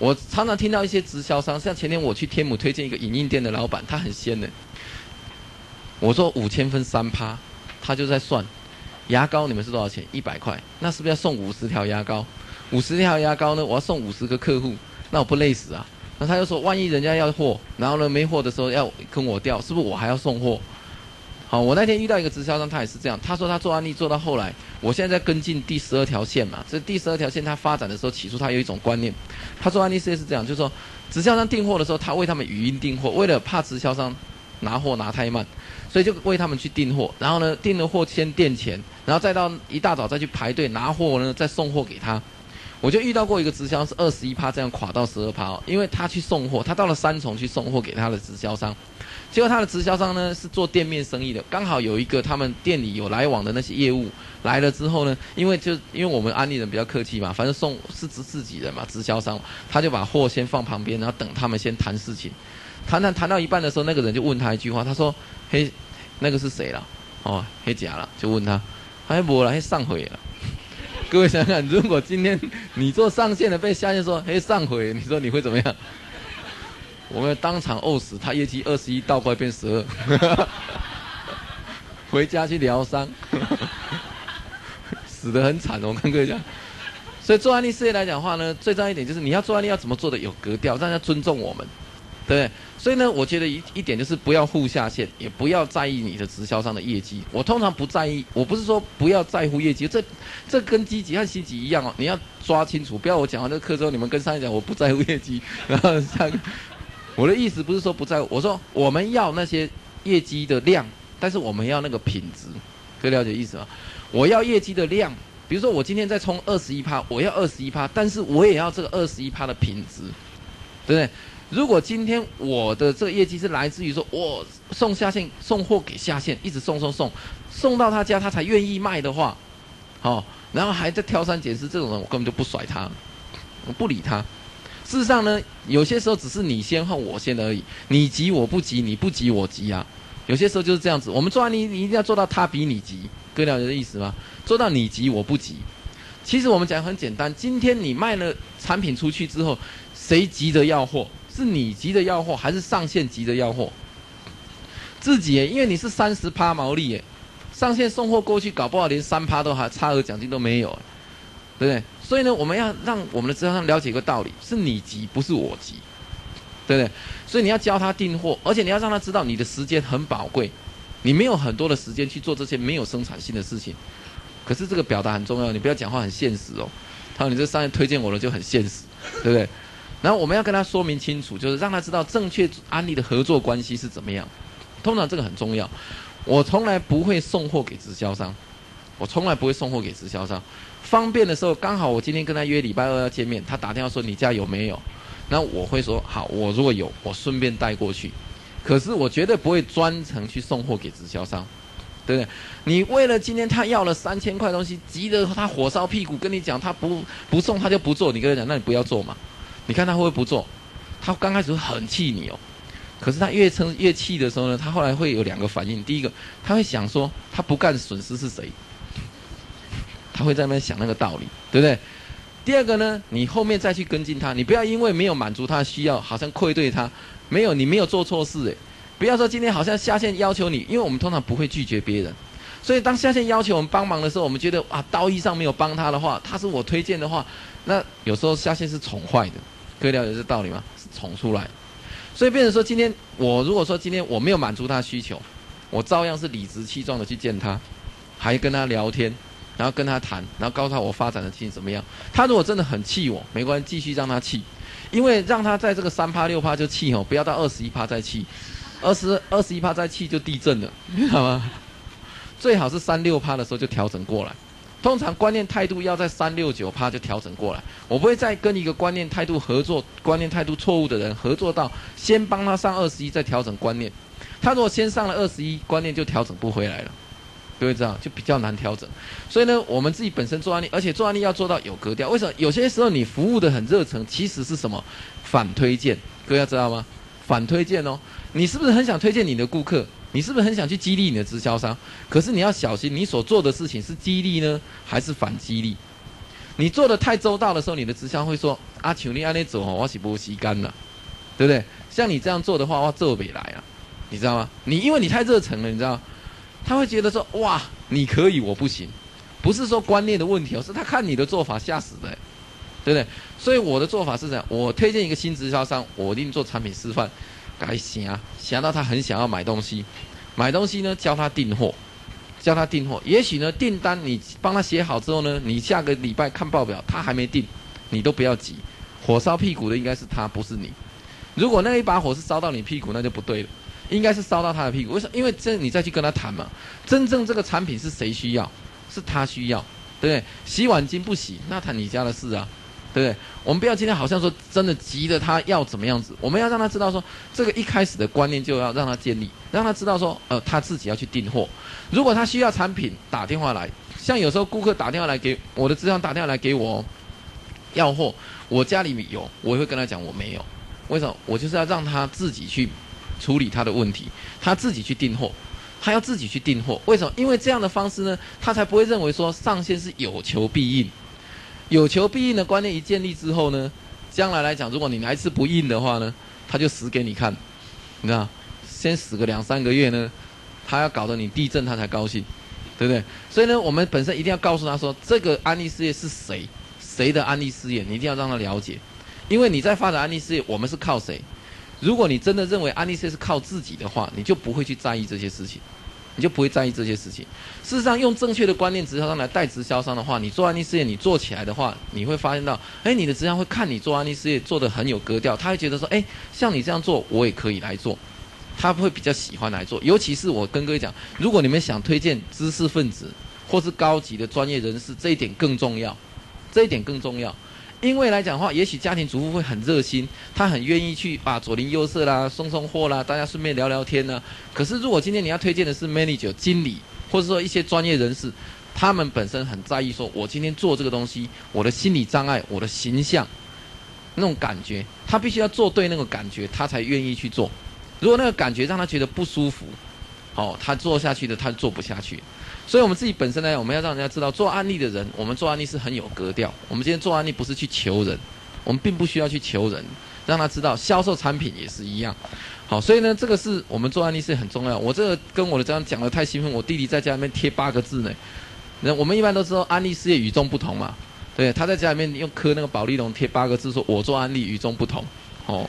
我常常听到一些直销商，像前天我去天母推荐一个影印店的老板，他很仙的。我说五千分三趴，他就在算牙膏，你们是多少钱？一百块，那是不是要送五十条牙膏？五十条牙膏呢？我要送五十个客户，那我不累死啊？那他就说，万一人家要货，然后呢没货的时候要跟我调，是不是我还要送货？好，我那天遇到一个直销商，他也是这样。他说他做案例做到后来，我现在在跟进第十二条线嘛。这第十二条线他发展的时候，起初他有一种观念，他做案例事业是这样，就是说直销商订货的时候，他为他们语音订货，为了怕直销商拿货拿太慢，所以就为他们去订货。然后呢，订了货先垫钱，然后再到一大早再去排队拿货呢，再送货给他。我就遇到过一个直销是二十一趴这样垮到十二趴哦，因为他去送货，他到了三重去送货给他的直销商，结果他的直销商呢是做店面生意的，刚好有一个他们店里有来往的那些业务来了之后呢，因为就因为我们安利人比较客气嘛，反正送是指自己人嘛，直销商他就把货先放旁边，然后等他们先谈事情，谈谈谈到一半的时候，那个人就问他一句话，他说：“嘿，那个是谁了？哦，黑甲了。”就问他，还不了，还上回了。各位想想，如果今天你做上线的被下线说，嘿上回，你说你会怎么样？我们当场饿死，他业绩二十一倒过来变十二，回家去疗伤，死得很惨。我跟各位讲，所以做安利事业来讲的话呢，最重要一点就是你要做安利要怎么做的有格调，让人家尊重我们。对，所以呢，我觉得一一点就是不要互下线，也不要在意你的直销商的业绩。我通常不在意，我不是说不要在乎业绩，这这跟积极和积极一样哦。你要抓清楚，不要我讲完这个课之后，你们跟上一讲我不在乎业绩，然后下我的意思不是说不在乎，我说我们要那些业绩的量，但是我们要那个品质，可以了解意思吗？我要业绩的量，比如说我今天在冲二十一趴，我要二十一趴，但是我也要这个二十一趴的品质，对不对？如果今天我的这个业绩是来自于说我送下线送货给下线，一直送送送，送到他家他才愿意卖的话，好，然后还在挑三拣四，这种人我根本就不甩他，我不理他。事实上呢，有些时候只是你先和我先而已，你急我不急，你不急我急啊。有些时候就是这样子，我们做案例你一定要做到他比你急，各位了解的意思吗？做到你急我不急。其实我们讲很简单，今天你卖了产品出去之后，谁急着要货？是你急着要货，还是上线急着要货？自己耶，因为你是三十趴毛利耶，上线送货过去，搞不好连三趴都还差额奖金都没有，对不对？所以呢，我们要让我们的直销商了解一个道理：是你急，不是我急，对不对？所以你要教他订货，而且你要让他知道你的时间很宝贵，你没有很多的时间去做这些没有生产性的事情。可是这个表达很重要，你不要讲话很现实哦。他说你这商业推荐我了就很现实，对不对？然后我们要跟他说明清楚，就是让他知道正确安利的合作关系是怎么样。通常这个很重要。我从来不会送货给直销商，我从来不会送货给直销商。方便的时候，刚好我今天跟他约礼拜二要见面，他打电话说你家有没有？那我会说好，我如果有，我顺便带过去。可是我绝对不会专程去送货给直销商，对不对？你为了今天他要了三千块东西，急得他火烧屁股，跟你讲他不不送他就不做，你跟他讲，那你不要做嘛。你看他会不会不做？他刚开始很气你哦。可是他越撑越气的时候呢，他后来会有两个反应。第一个，他会想说，他不干损失是谁？他会在那边想那个道理，对不对？第二个呢，你后面再去跟进他，你不要因为没有满足他的需要，好像愧对他。没有，你没有做错事诶。不要说今天好像下线要求你，因为我们通常不会拒绝别人。所以当下线要求我们帮忙的时候，我们觉得啊，道义上没有帮他的话，他是我推荐的话，那有时候下线是宠坏的，各位了解这道理吗？是宠出来。所以变成说，今天我如果说今天我没有满足他需求，我照样是理直气壮的去见他，还跟他聊天，然后跟他谈，然后告诉他我发展的情形怎么样。他如果真的很气我，没关系，继续让他气，因为让他在这个三趴六趴就气哦，不要到二十一趴再气，二十二十一趴再气就地震了，知道吗？最好是三六趴的时候就调整过来。通常观念态度要在三六九趴就调整过来，我不会再跟一个观念态度合作、观念态度错误的人合作到先帮他上二十一再调整观念。他如果先上了二十一，观念就调整不回来了，各位知道就比较难调整。所以呢，我们自己本身做案例，而且做案例要做到有格调。为什么？有些时候你服务的很热诚，其实是什么？反推荐，各位要知道吗？反推荐哦，你是不是很想推荐你的顾客？你是不是很想去激励你的直销商？可是你要小心，你所做的事情是激励呢，还是反激励？你做的太周到的时候，你的直销会说：“阿求你按那走哦，我是不吸干了，对不对？”像你这样做的话，我做不来啊，你知道吗？你因为你太热诚了，你知道，他会觉得说：“哇，你可以，我不行。”不是说观念的问题哦，是他看你的做法吓死的，对不对？所以我的做法是这样：我推荐一个新直销商，我一定做产品示范。该想想到他很想要买东西，买东西呢教他订货，教他订货。也许呢订单你帮他写好之后呢，你下个礼拜看报表他还没订，你都不要急。火烧屁股的应该是他，不是你。如果那一把火是烧到你屁股，那就不对了，应该是烧到他的屁股。为什么？因为这你再去跟他谈嘛，真正这个产品是谁需要？是他需要，对不对？洗碗巾不洗，那谈你家的事啊。对不对？我们不要今天好像说真的急着他要怎么样子，我们要让他知道说，这个一开始的观念就要让他建立，让他知道说，呃，他自己要去订货。如果他需要产品，打电话来，像有时候顾客打电话来给我的资料打电话来给我要货，我家里有，我会跟他讲我没有。为什么？我就是要让他自己去处理他的问题，他自己去订货，他要自己去订货。为什么？因为这样的方式呢，他才不会认为说上线是有求必应。有求必应的观念一建立之后呢，将来来讲，如果你来次不应的话呢，他就死给你看，你知道？先死个两三个月呢，他要搞得你地震他才高兴，对不对？所以呢，我们本身一定要告诉他说，这个安利事业是谁，谁的安利事业，你一定要让他了解，因为你在发展安利事业，我们是靠谁？如果你真的认为安利事业是靠自己的话，你就不会去在意这些事情。你就不会在意这些事情。事实上，用正确的观念直销商来带直销商的话，你做安利事业，你做起来的话，你会发现到，哎，你的直销会看你做安利事业做的很有格调，他会觉得说，哎，像你这样做，我也可以来做，他会比较喜欢来做。尤其是我跟各位讲，如果你们想推荐知识分子或是高级的专业人士，这一点更重要，这一点更重要。因为来讲的话，也许家庭主妇会很热心，她很愿意去啊左邻右舍啦，送送货啦，大家顺便聊聊天呢。可是如果今天你要推荐的是 manager 经理，或者说一些专业人士，他们本身很在意，说我今天做这个东西，我的心理障碍，我的形象，那种感觉，他必须要做对那个感觉，他才愿意去做。如果那个感觉让他觉得不舒服，哦，他做下去的他做不下去。所以，我们自己本身呢，我们要让人家知道，做案例的人，我们做案例是很有格调。我们今天做案例不是去求人，我们并不需要去求人。让他知道销售产品也是一样。好，所以呢，这个是我们做案例是很重要。我这个跟我的这样讲的太兴奋，我弟弟在家里面贴八个字呢。那我们一般都知道安利事业与众不同嘛，对，他在家里面用刻那个宝丽龙贴八个字，说我做安利与众不同，哦，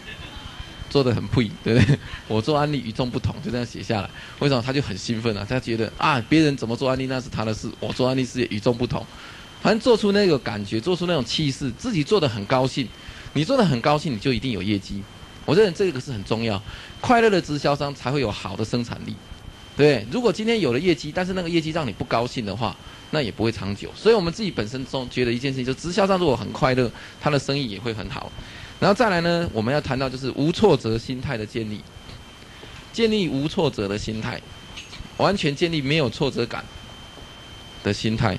做的很配，对不对？我做安利与众不同，就这样写下来。为什么？他就很兴奋啊，他觉得啊，别人怎么做安利那是他的事，我做安利事业与众不同，反正做出那个感觉，做出那种气势，自己做的很高兴。你做的很高兴，你就一定有业绩。我认为这个是很重要，快乐的直销商才会有好的生产力，对。如果今天有了业绩，但是那个业绩让你不高兴的话，那也不会长久。所以我们自己本身中觉得一件事情，就直销商如果很快乐，他的生意也会很好。然后再来呢，我们要谈到就是无挫折心态的建立，建立无挫折的心态，完全建立没有挫折感的心态。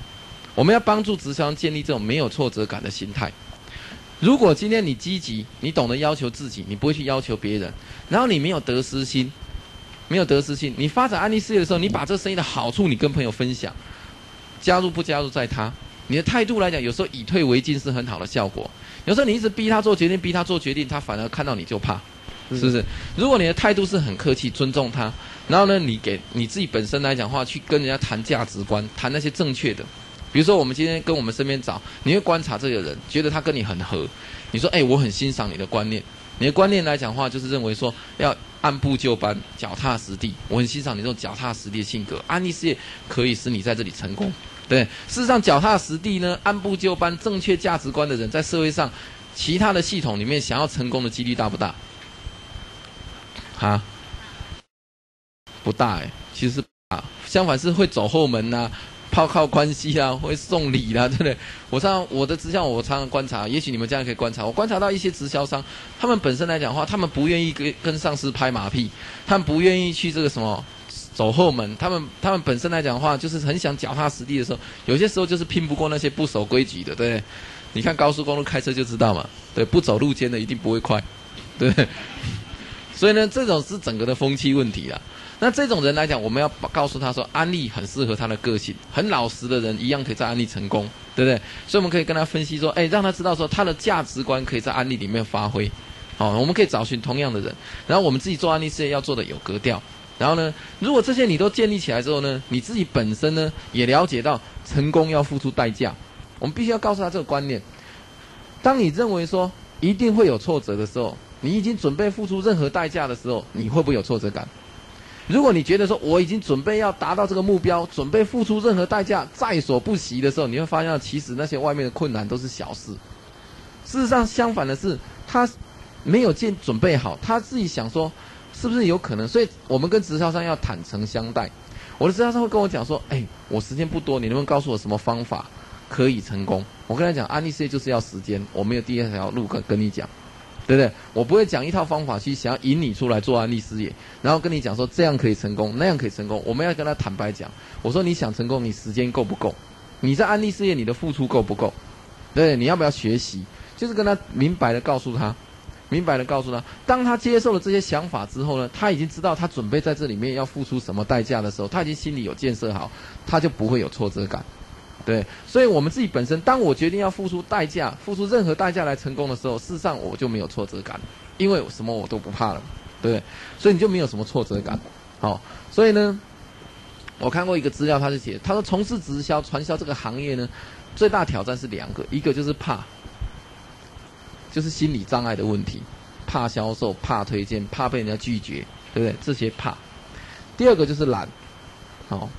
我们要帮助直销建立这种没有挫折感的心态。如果今天你积极，你懂得要求自己，你不会去要求别人，然后你没有得失心，没有得失心，你发展安利事业的时候，你把这生意的好处你跟朋友分享，加入不加入在他，你的态度来讲，有时候以退为进是很好的效果。有时候你一直逼他做决定，逼他做决定，他反而看到你就怕，是不是？如果你的态度是很客气，尊重他，然后呢，你给你自己本身来讲话，去跟人家谈价值观，谈那些正确的。比如说，我们今天跟我们身边找，你会观察这个人，觉得他跟你很合。你说，哎，我很欣赏你的观念。你的观念来讲话，就是认为说要按部就班、脚踏实地。我很欣赏你这种脚踏实地的性格。安利事业可以使你在这里成功。对，事实上，脚踏实地呢，按部就班、正确价值观的人，在社会上其他的系统里面，想要成功的几率大不大？啊？不大哎，其实啊，相反是会走后门呐。靠靠关系啊，会送礼啦，对不对？我常我的直销，我常常观察，也许你们这样可以观察。我观察到一些直销商，他们本身来讲的话，他们不愿意跟跟上司拍马屁，他们不愿意去这个什么走后门，他们他们本身来讲的话，就是很想脚踏实地的时候，有些时候就是拼不过那些不守规矩的，对？你看高速公路开车就知道嘛，对，不走路肩的一定不会快，对。所以呢，这种是整个的风气问题啦。那这种人来讲，我们要告诉他说，安利很适合他的个性，很老实的人一样可以在安利成功，对不对？所以我们可以跟他分析说，哎，让他知道说他的价值观可以在安利里面发挥。好，我们可以找寻同样的人，然后我们自己做安利事业要做的有格调。然后呢，如果这些你都建立起来之后呢，你自己本身呢也了解到成功要付出代价，我们必须要告诉他这个观念。当你认为说一定会有挫折的时候，你已经准备付出任何代价的时候，你会不会有挫折感？如果你觉得说我已经准备要达到这个目标，准备付出任何代价，在所不惜的时候，你会发现其实那些外面的困难都是小事。事实上，相反的是，他没有建准备好，他自己想说是不是有可能？所以我们跟直销商要坦诚相待。我的直销商会跟我讲说：“哎，我时间不多，你能不能告诉我什么方法可以成功？”我跟他讲：“安利事业就是要时间，我没有第二条路可跟你讲。”对不对？我不会讲一套方法去想要引你出来做安利事业，然后跟你讲说这样可以成功，那样可以成功。我们要跟他坦白讲，我说你想成功，你时间够不够？你在安利事业你的付出够不够？对，你要不要学习？就是跟他明白的告诉他，明白的告诉他，当他接受了这些想法之后呢，他已经知道他准备在这里面要付出什么代价的时候，他已经心里有建设好，他就不会有挫折感。对，所以我们自己本身，当我决定要付出代价，付出任何代价来成功的时候，事实上我就没有挫折感，因为什么我都不怕了，对，所以你就没有什么挫折感。好，所以呢，我看过一个资料，他是写，他说从事直销、传销这个行业呢，最大挑战是两个，一个就是怕，就是心理障碍的问题，怕销售、怕推荐、怕被人家拒绝，对不对？这些怕。第二个就是懒，好，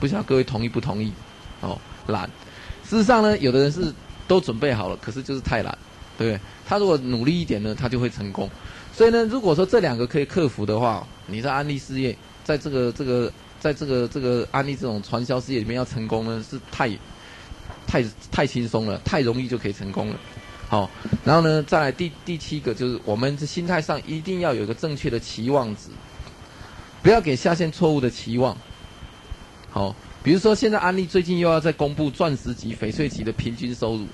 不晓得各位同意不同意？哦。懒，事实上呢，有的人是都准备好了，可是就是太懒，对不对？他如果努力一点呢，他就会成功。所以呢，如果说这两个可以克服的话，你在安利事业，在这个这个，在这个这个安利这种传销事业里面要成功呢，是太太太轻松了，太容易就可以成功了。好，然后呢，再来第第七个就是我们的心态上一定要有一个正确的期望值，不要给下线错误的期望。好。比如说，现在安利最近又要再公布钻石级、翡翠级的平均收入，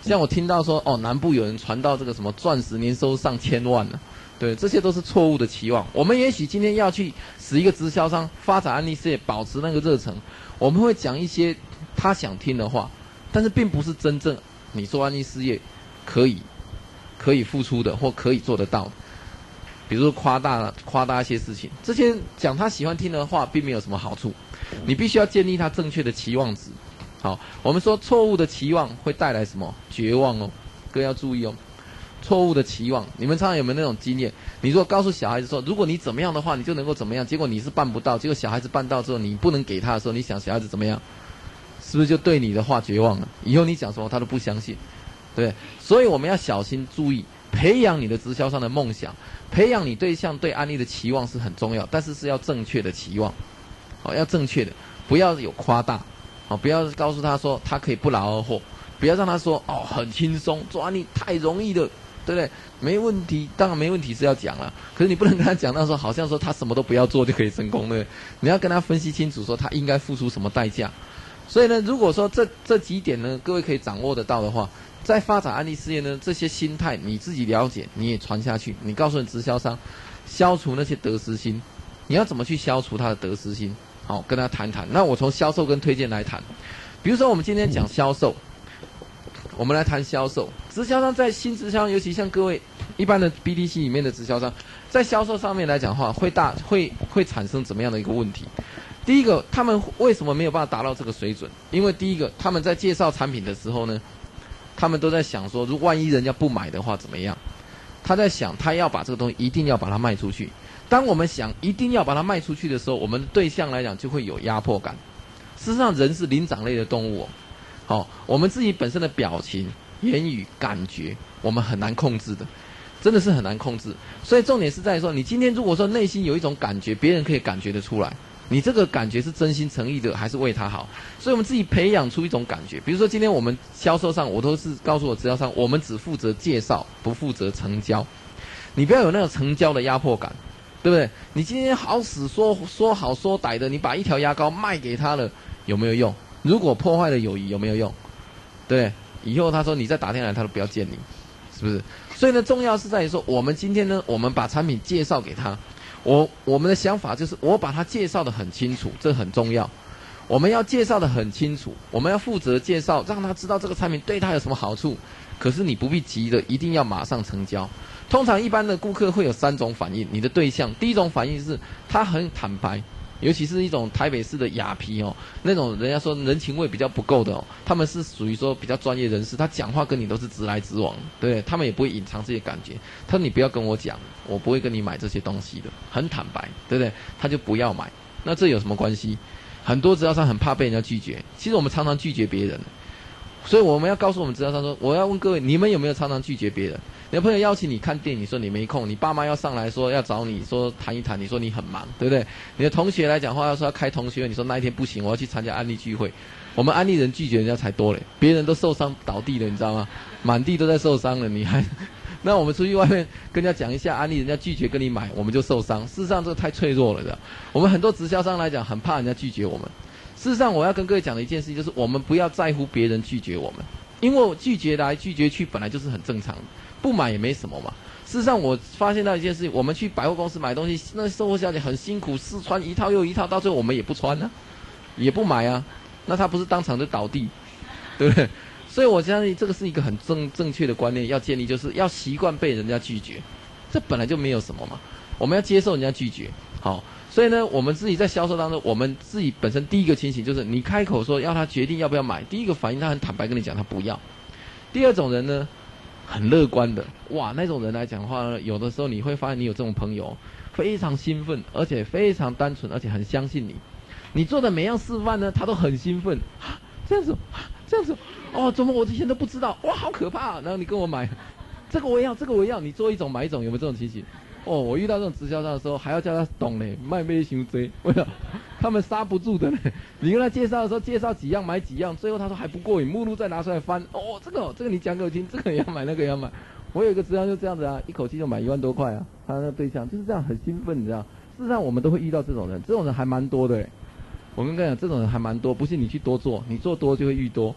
像我听到说，哦，南部有人传到这个什么钻石年收入上千万了，对，这些都是错误的期望。我们也许今天要去使一个直销商发展安利事业，保持那个热忱，我们会讲一些他想听的话，但是并不是真正你做安利事业可以可以付出的或可以做得到。比如说夸大夸大一些事情，这些讲他喜欢听的话，并没有什么好处。你必须要建立他正确的期望值。好，我们说错误的期望会带来什么？绝望哦，各位要注意哦。错误的期望，你们常常有没有那种经验？你如果告诉小孩子说，如果你怎么样的话，你就能够怎么样，结果你是办不到，结果小孩子办到之后，你不能给他的时候，你想小孩子怎么样？是不是就对你的话绝望了？以后你讲什么他都不相信，对。所以我们要小心注意，培养你的直销商的梦想。培养你对象对安利的期望是很重要，但是是要正确的期望，哦，要正确的，不要有夸大，哦，不要告诉他说他可以不劳而获，不要让他说哦很轻松做安利太容易的，对不对？没问题，当然没问题是要讲了，可是你不能跟他讲到说好像说他什么都不要做就可以成功，对不对？你要跟他分析清楚说他应该付出什么代价。所以呢，如果说这这几点呢，各位可以掌握得到的话。在发展安利事业呢，这些心态你自己了解，你也传下去。你告诉你直销商，消除那些得失心。你要怎么去消除他的得失心？好，跟他谈谈。那我从销售跟推荐来谈。比如说，我们今天讲销售，我们来谈销售。直销商在新直销，尤其像各位一般的 BDC 里面的直销商，在销售上面来讲的话，会大会会产生怎么样的一个问题？第一个，他们为什么没有办法达到这个水准？因为第一个，他们在介绍产品的时候呢？他们都在想说，如万一人家不买的话怎么样？他在想，他要把这个东西一定要把它卖出去。当我们想一定要把它卖出去的时候，我们对象来讲就会有压迫感。事实上，人是灵长类的动物，好，我们自己本身的表情、言语、感觉，我们很难控制的，真的是很难控制。所以重点是在说，你今天如果说内心有一种感觉，别人可以感觉得出来。你这个感觉是真心诚意的，还是为他好？所以我们自己培养出一种感觉。比如说，今天我们销售上，我都是告诉我直销商，我们只负责介绍，不负责成交。你不要有那种成交的压迫感，对不对？你今天好死说说好说歹的，你把一条牙膏卖给他了，有没有用？如果破坏了友谊，有没有用？对，以后他说你再打电话来，他都不要见你，是不是？所以呢，重要是在于说，我们今天呢，我们把产品介绍给他。我我们的想法就是，我把它介绍的很清楚，这很重要。我们要介绍的很清楚，我们要负责介绍，让他知道这个产品对他有什么好处。可是你不必急着，一定要马上成交。通常一般的顾客会有三种反应，你的对象第一种反应是他很坦白。尤其是一种台北式的雅皮哦，那种人家说人情味比较不够的哦，他们是属于说比较专业人士，他讲话跟你都是直来直往，对他们也不会隐藏这些感觉。他说你不要跟我讲，我不会跟你买这些东西的，很坦白，对不对？他就不要买。那这有什么关系？很多直销商很怕被人家拒绝，其实我们常常拒绝别人，所以我们要告诉我们直销商说，我要问各位，你们有没有常常拒绝别人？你的朋友邀请你看电影，说你没空；你爸妈要上来说要找你说谈一谈，你说你很忙，对不对？你的同学来讲话要说要开同学会，你说那一天不行，我要去参加安利聚会。我们安利人拒绝人家才多嘞，别人都受伤倒地了，你知道吗？满地都在受伤了，你还？那我们出去外面跟人家讲一下安利，人家拒绝跟你买，我们就受伤。事实上这太脆弱了，的。我们很多直销商来讲很怕人家拒绝我们。事实上我要跟各位讲的一件事情就是，我们不要在乎别人拒绝我们，因为拒绝来拒绝去本来就是很正常的。不买也没什么嘛。事实上，我发现到一件事情：我们去百货公司买东西，那售货小姐很辛苦，试穿一套又一套，到最后我们也不穿呢，也不买啊。那她不是当场就倒地，对不对？所以我相信这个是一个很正正确的观念，要建立就是要习惯被人家拒绝，这本来就没有什么嘛。我们要接受人家拒绝，好。所以呢，我们自己在销售当中，我们自己本身第一个情形就是，你开口说要他决定要不要买，第一个反应他很坦白跟你讲他不要。第二种人呢？很乐观的哇，那种人来讲的话呢，有的时候你会发现你有这种朋友，非常兴奋，而且非常单纯，而且很相信你。你做的每样示范呢，他都很兴奋。这样子，这样子，哦，怎么我之前都不知道？哇，好可怕！然后你跟我买，这个我要，这个我要，你做一种买一种，有没有这种情形？哦，我遇到这种直销商的时候，还要叫他懂嘞，卖咩行追，为什么？他们刹不住的嘞。你跟他介绍的时候，介绍几样买几样，最后他说还不过瘾，目录再拿出来翻。哦，这个这个你讲给我听，这个也要买，那个也要买。我有一个直销就这样子啊，一口气就买一万多块啊。他那个对象就是这样很兴奋，你知道？事实上我们都会遇到这种人，这种人还蛮多的。我跟你讲，这种人还蛮多，不信你去多做，你做多就会遇多。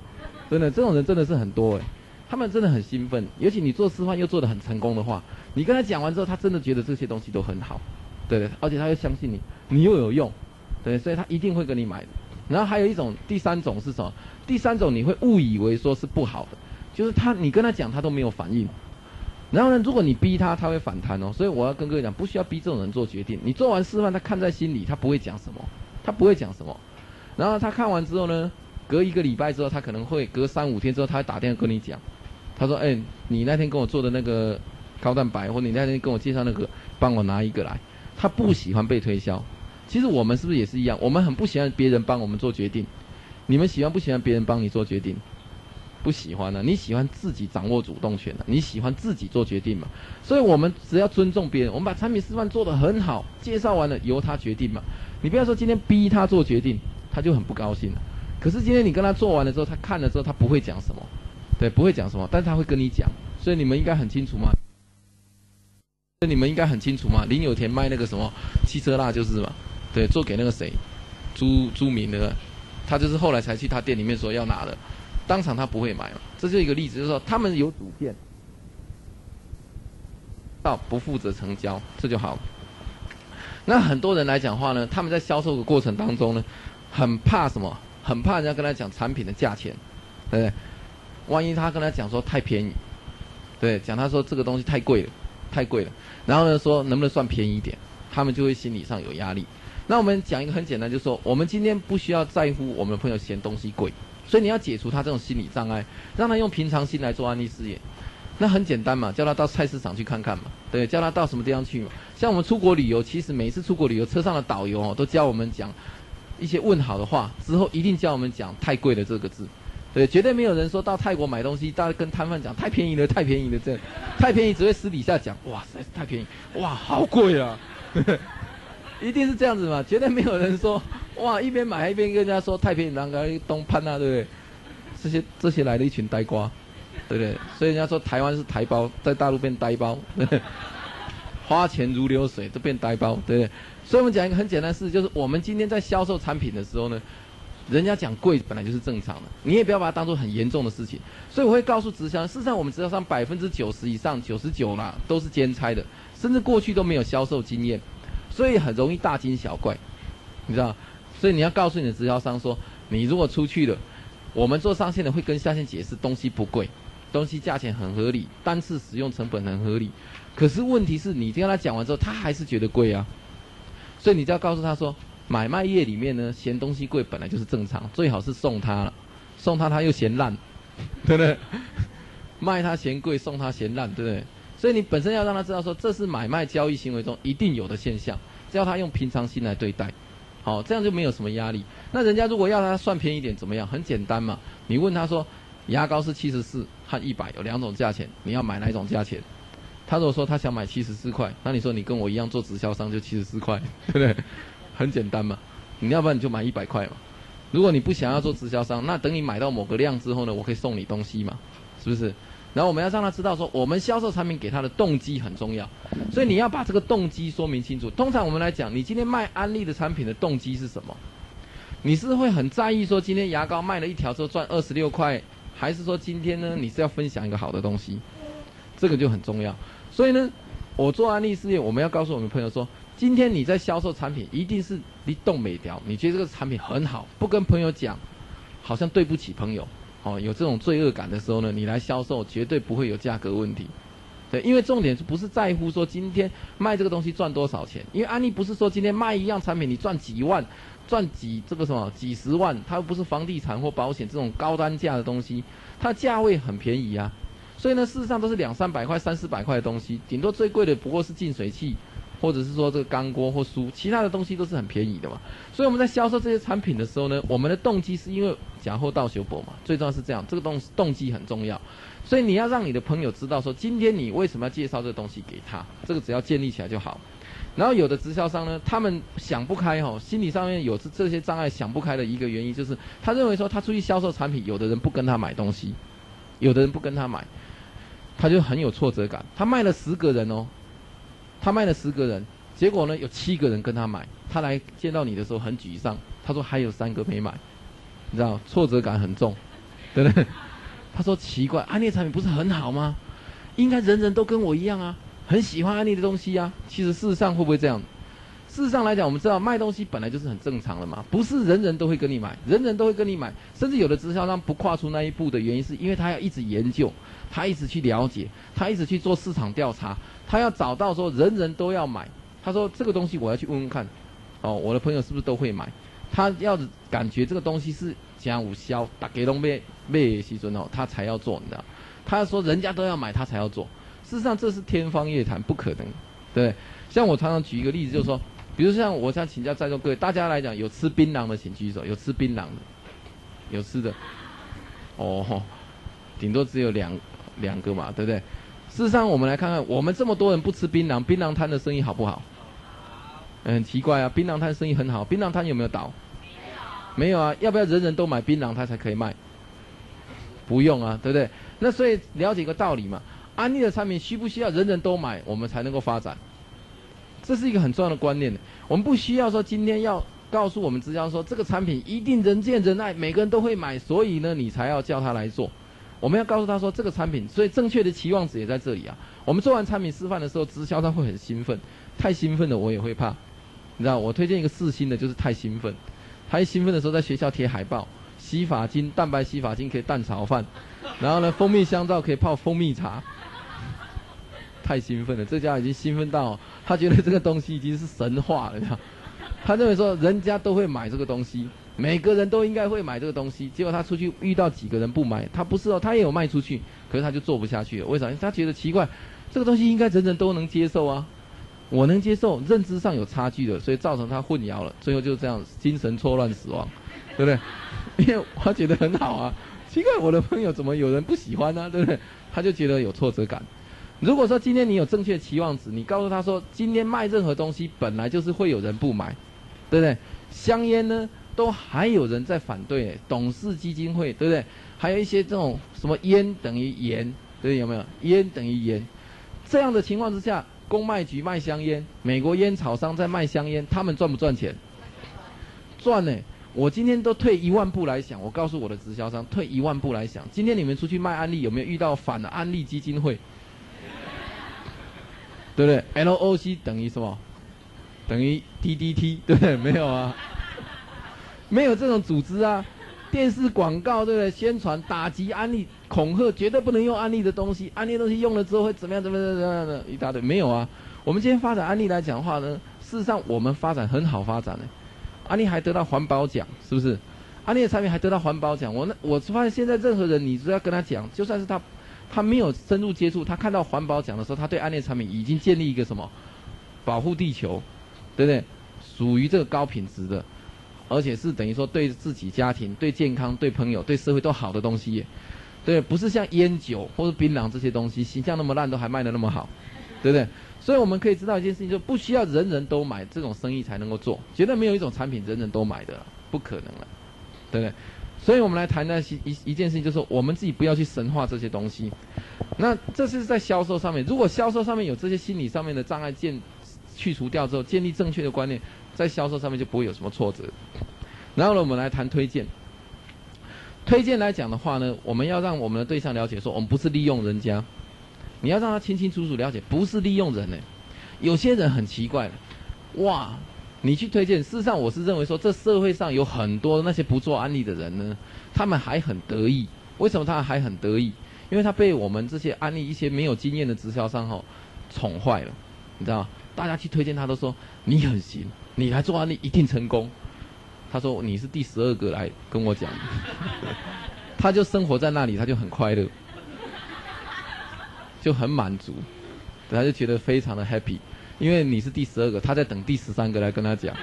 真的，这种人真的是很多哎。他们真的很兴奋，尤其你做示范又做得很成功的话，你跟他讲完之后，他真的觉得这些东西都很好，对对，而且他又相信你，你又有用，对，所以他一定会跟你买。然后还有一种，第三种是什么？第三种你会误以为说是不好的，就是他你跟他讲他都没有反应，然后呢，如果你逼他，他会反弹哦。所以我要跟各位讲，不需要逼这种人做决定。你做完示范，他看在心里，他不会讲什么，他不会讲什么。然后他看完之后呢，隔一个礼拜之后，他可能会隔三五天之后，他会打电话跟你讲，他说：“哎，你那天跟我做的那个高蛋白，或你那天跟我介绍那个，帮我拿一个来。”他不喜欢被推销。其实我们是不是也是一样？我们很不喜欢别人帮我们做决定。你们喜欢不喜欢别人帮你做决定？不喜欢呢？你喜欢自己掌握主动权的？你喜欢自己做决定嘛？所以我们只要尊重别人，我们把产品示范做得很好，介绍完了由他决定嘛。你不要说今天逼他做决定，他就很不高兴了。可是今天你跟他做完了之后，他看了之后，他不会讲什么，对，不会讲什么，但是他会跟你讲。所以你们应该很清楚嘛。所以你们应该很清楚嘛。林有田卖那个什么汽车蜡就是嘛，对，做给那个谁，朱朱明那个，他就是后来才去他店里面说要拿的。当场他不会买嘛？这就一个例子，就是说他们有主见，到不负责成交，这就好。那很多人来讲话呢，他们在销售的过程当中呢，很怕什么？很怕人家跟他讲产品的价钱，对不对？万一他跟他讲说太便宜，对，讲他说这个东西太贵了，太贵了，然后呢说能不能算便宜一点？他们就会心理上有压力。那我们讲一个很简单，就是说我们今天不需要在乎我们的朋友嫌东西贵。所以你要解除他这种心理障碍，让他用平常心来做安利事业，那很简单嘛，叫他到菜市场去看看嘛，对，叫他到什么地方去嘛。像我们出国旅游，其实每次出国旅游，车上的导游哦，都教我们讲一些问好的话，之后一定教我们讲太贵了这个字，对，绝对没有人说到泰国买东西，大家跟摊贩讲太便宜了，太便宜了，这太便宜只会私底下讲，哇塞，太便宜，哇，好贵啊，一定是这样子嘛，绝对没有人说。哇！一边买一边跟人家说太平洋个东攀啊，对不对？这些这些来的一群呆瓜，对不对？所以人家说台湾是台包，在大陆变呆包，花钱如流水都变呆包，对不对？所以我们讲一个很简单的事，就是我们今天在销售产品的时候呢，人家讲贵本来就是正常的，你也不要把它当做很严重的事情。所以我会告诉直销，事实上我们直销商百分之九十以上、九十九啦都是兼差的，甚至过去都没有销售经验，所以很容易大惊小怪，你知道？所以你要告诉你的直销商说，你如果出去了，我们做上线的会跟下线解释，东西不贵，东西价钱很合理，单次使用成本很合理。可是问题是你跟他讲完之后，他还是觉得贵啊。所以你就要告诉他说，买卖业里面呢，嫌东西贵本来就是正常，最好是送他了，送他他又嫌烂，对不对？卖他嫌贵，送他嫌烂，对不对？所以你本身要让他知道说，这是买卖交易行为中一定有的现象，叫他用平常心来对待。好，这样就没有什么压力。那人家如果要他算便宜点，怎么样？很简单嘛。你问他说，牙膏是七十四和一百，有两种价钱，你要买哪种价钱？他如果说他想买七十四块，那你说你跟我一样做直销商就七十四块，对不对？很简单嘛。你要不然你就买一百块嘛。如果你不想要做直销商，那等你买到某个量之后呢，我可以送你东西嘛，是不是？然后我们要让他知道说，我们销售产品给他的动机很重要，所以你要把这个动机说明清楚。通常我们来讲，你今天卖安利的产品的动机是什么？你是会很在意说今天牙膏卖了一条之后赚二十六块，还是说今天呢你是要分享一个好的东西？这个就很重要。所以呢，我做安利事业，我们要告诉我们朋友说，今天你在销售产品，一定是你动美条，你觉得这个产品很好，不跟朋友讲，好像对不起朋友。哦，有这种罪恶感的时候呢，你来销售绝对不会有价格问题，对，因为重点是不是在乎说今天卖这个东西赚多少钱？因为安利不是说今天卖一样产品你赚几万，赚几这个什么几十万，它又不是房地产或保险这种高单价的东西，它价位很便宜啊，所以呢，事实上都是两三百块、三四百块的东西，顶多最贵的不过是净水器。或者是说这个钢锅或书，其他的东西都是很便宜的嘛。所以我们在销售这些产品的时候呢，我们的动机是因为假货到修补嘛。最重要是这样，这个动动机很重要。所以你要让你的朋友知道说，今天你为什么要介绍这个东西给他，这个只要建立起来就好。然后有的直销商呢，他们想不开哈，心理上面有这这些障碍，想不开的一个原因就是，他认为说他出去销售产品，有的人不跟他买东西，有的人不跟他买，他就很有挫折感。他卖了十个人哦。他卖了十个人，结果呢有七个人跟他买。他来见到你的时候很沮丧，他说还有三个没买，你知道挫折感很重，对不对？他说奇怪，安利产品不是很好吗？应该人人都跟我一样啊，很喜欢安利的东西啊。其实事实上会不会这样？事实上来讲，我们知道卖东西本来就是很正常的嘛，不是人人都会跟你买，人人都会跟你买，甚至有的直销商不跨出那一步的原因，是因为他要一直研究，他一直去了解，他一直去做市场调查，他要找到说人人都要买。他说这个东西我要去问问看，哦，我的朋友是不是都会买？他要感觉这个东西是讲无销，打给东贝贝西尊哦，他才要做，你知道？他说人家都要买，他才要做。事实上这是天方夜谭，不可能，对。像我常常举一个例子，就是说。比如像我想请教在座各位，大家来讲有吃槟榔的请举手，有吃槟榔的，有吃的，哦，顶多只有两两个嘛，对不对？事实上，我们来看看，我们这么多人不吃槟榔，槟榔摊的生意好不好？很奇怪啊，槟榔摊生意很好，槟榔摊有没有倒？没有。啊，要不要人人都买槟榔，它才可以卖？不用啊，对不对？那所以了解一个道理嘛，安利的产品需不需要人人都买，我们才能够发展？这是一个很重要的观念，我们不需要说今天要告诉我们直销说这个产品一定人见人爱，每个人都会买，所以呢你才要叫他来做。我们要告诉他说这个产品，所以正确的期望值也在这里啊。我们做完产品示范的时候，直销他会很兴奋，太兴奋了我也会怕。你知道，我推荐一个四星的，就是太兴奋。他一兴奋的时候，在学校贴海报，洗发精、蛋白洗发精可以蛋炒饭，然后呢蜂蜜香皂可以泡蜂蜜茶。太兴奋了，这家已经兴奋到他觉得这个东西已经是神话了，他认为说人家都会买这个东西，每个人都应该会买这个东西。结果他出去遇到几个人不买，他不是哦，他也有卖出去，可是他就做不下去了。为啥？他觉得奇怪，这个东西应该人人都能接受啊，我能接受，认知上有差距的，所以造成他混淆了，最后就这样精神错乱死亡，对不对？因为他觉得很好啊，奇怪，我的朋友怎么有人不喜欢呢？对不对？他就觉得有挫折感。如果说今天你有正确期望值，你告诉他说，今天卖任何东西本来就是会有人不买，对不对？香烟呢，都还有人在反对，董事基金会，对不对？还有一些这种什么烟等于盐，对有没有？烟等于盐，这样的情况之下，公卖局卖香烟，美国烟草商在卖香烟，他们赚不赚钱？赚呢！我今天都退一万步来想，我告诉我的直销商，退一万步来想，今天你们出去卖安利，有没有遇到反安利基金会？对不对？L O C 等于什么？等于 D D T，对不对？没有啊，没有这种组织啊。电视广告，对不对？宣传打击安利，恐吓，绝对不能用安利的东西。安利东西用了之后会怎么样？怎么样？怎么样的？一大堆没有啊。我们今天发展安利来讲的话呢，事实上我们发展很好发展的。安利还得到环保奖，是不是？安利的产品还得到环保奖。我那我发现现在任何人，你只要跟他讲，就算是他。他没有深入接触，他看到环保奖的时候，他对安利产品已经建立一个什么保护地球，对不对？属于这个高品质的，而且是等于说对自己家庭、对健康、对朋友、对社会都好的东西，对，不是像烟酒或者槟榔这些东西，形象那么烂都还卖的那么好，对不对？所以我们可以知道一件事情，就不需要人人都买这种生意才能够做，绝对没有一种产品人人都买的，不可能了，对不对？所以我们来谈那些一一件事情，就是我们自己不要去神化这些东西。那这是在销售上面，如果销售上面有这些心理上面的障碍建去除掉之后，建立正确的观念，在销售上面就不会有什么挫折。然后呢，我们来谈推荐。推荐来讲的话呢，我们要让我们的对象了解说，我们不是利用人家，你要让他清清楚楚了解，不是利用人呢。有些人很奇怪，哇。你去推荐，事实上我是认为说，这社会上有很多那些不做安利的人呢，他们还很得意。为什么他还很得意？因为他被我们这些安利一些没有经验的直销商吼宠坏了，你知道吗大家去推荐他都说你很行，你来做安利一定成功。他说你是第十二个来跟我讲，他就生活在那里，他就很快乐，就很满足，他就觉得非常的 happy。因为你是第十二个，他在等第十三个来跟他讲，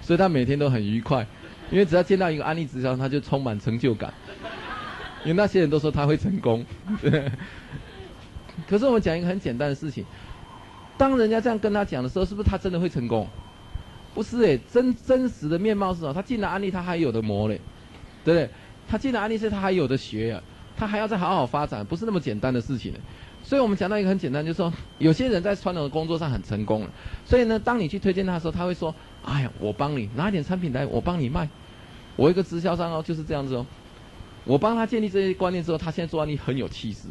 所以他每天都很愉快。因为只要见到一个安利直销，他就充满成就感。因为那些人都说他会成功，可是我们讲一个很简单的事情：当人家这样跟他讲的时候，是不是他真的会成功？不是诶，真真实的面貌是什么？他进了安利，他还有的磨嘞，对不对？他进了安利是他还有的学呀，他还要再好好发展，不是那么简单的事情。所以我们讲到一个很简单，就是说，有些人在传统的工作上很成功了，所以呢，当你去推荐他的时候，他会说：“哎呀，我帮你拿一点产品来，我帮你卖。”我一个直销商哦，就是这样子哦。我帮他建立这些观念之后，他现在做安利很有气势。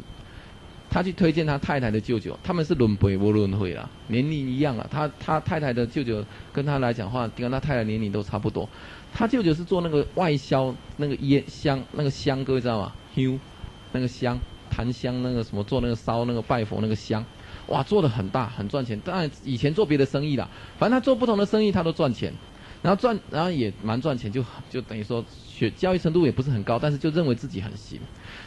他去推荐他太太的舅舅，他们是轮回不轮回啦，年龄一样啊。他他太太的舅舅跟他来讲话，跟他太太年龄都差不多。他舅舅是做那个外销那个烟香那个香，各位知道吗？香那个香檀香那个什么做那个烧那个拜佛那个香，哇，做的很大很赚钱。当然以前做别的生意啦，反正他做不同的生意他都赚钱，然后赚然后也蛮赚钱，就就等于说学教育程度也不是很高，但是就认为自己很行。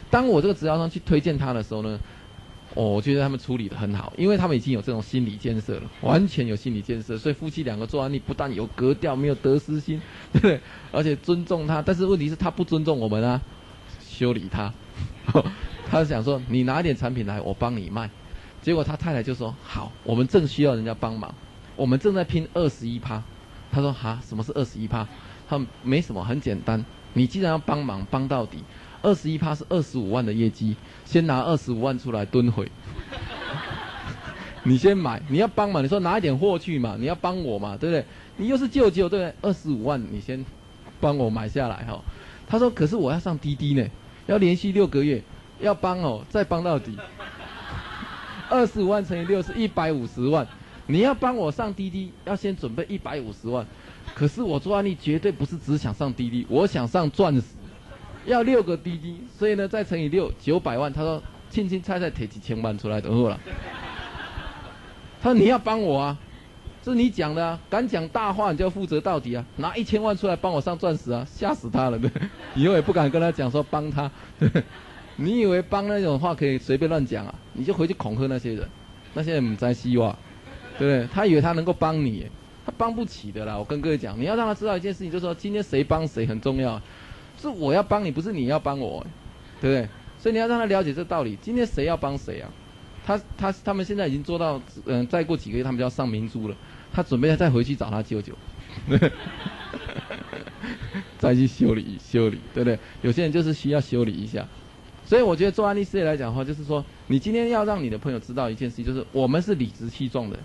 当我这个直销商去推荐他的时候呢？我觉得他们处理的很好，因为他们已经有这种心理建设了，完全有心理建设，所以夫妻两个做安利不但有格调，没有得失心，对不对？而且尊重他，但是问题是他不尊重我们啊，修理他，他想说你拿点产品来，我帮你卖，结果他太太就说好，我们正需要人家帮忙，我们正在拼二十一趴，他说哈，什么是二十一趴？他没什么，很简单，你既然要帮忙，帮到底。二十一趴是二十五万的业绩，先拿二十五万出来蹲回。你先买，你要帮忙，你说拿一点货去嘛，你要帮我嘛，对不对？你又是舅舅，对不对？二十五万你先帮我买下来哈。他说：“可是我要上滴滴呢，要连续六个月，要帮哦，再帮到底。二十五万乘以六是一百五十万，你要帮我上滴滴，要先准备一百五十万。可是我做案例绝对不是只想上滴滴，我想上钻石。”要六个滴滴，所以呢，再乘以六，九百万。他说：“轻轻猜猜，提几千万出来的后了。”他说：“你要帮我啊，这是你讲的啊，敢讲大话你就要负责到底啊，拿一千万出来帮我上钻石啊，吓死他了，对 以后也不敢跟他讲说帮他。对 你以为帮那种话可以随便乱讲啊？你就回去恐吓那些人，那些人不在希望，对不对？他以为他能够帮你，他帮不起的啦。我跟各位讲，你要让他知道一件事情，就是说今天谁帮谁很重要。”是我要帮你，不是你要帮我，对不对？所以你要让他了解这道理。今天谁要帮谁啊？他他他们现在已经做到，嗯，再过几个月他们就要上明珠了。他准备再回去找他舅舅，再去修理修理，对不对？有些人就是需要修理一下。所以我觉得做安利事业来讲的话，就是说，你今天要让你的朋友知道一件事情，就是我们是理直气壮的。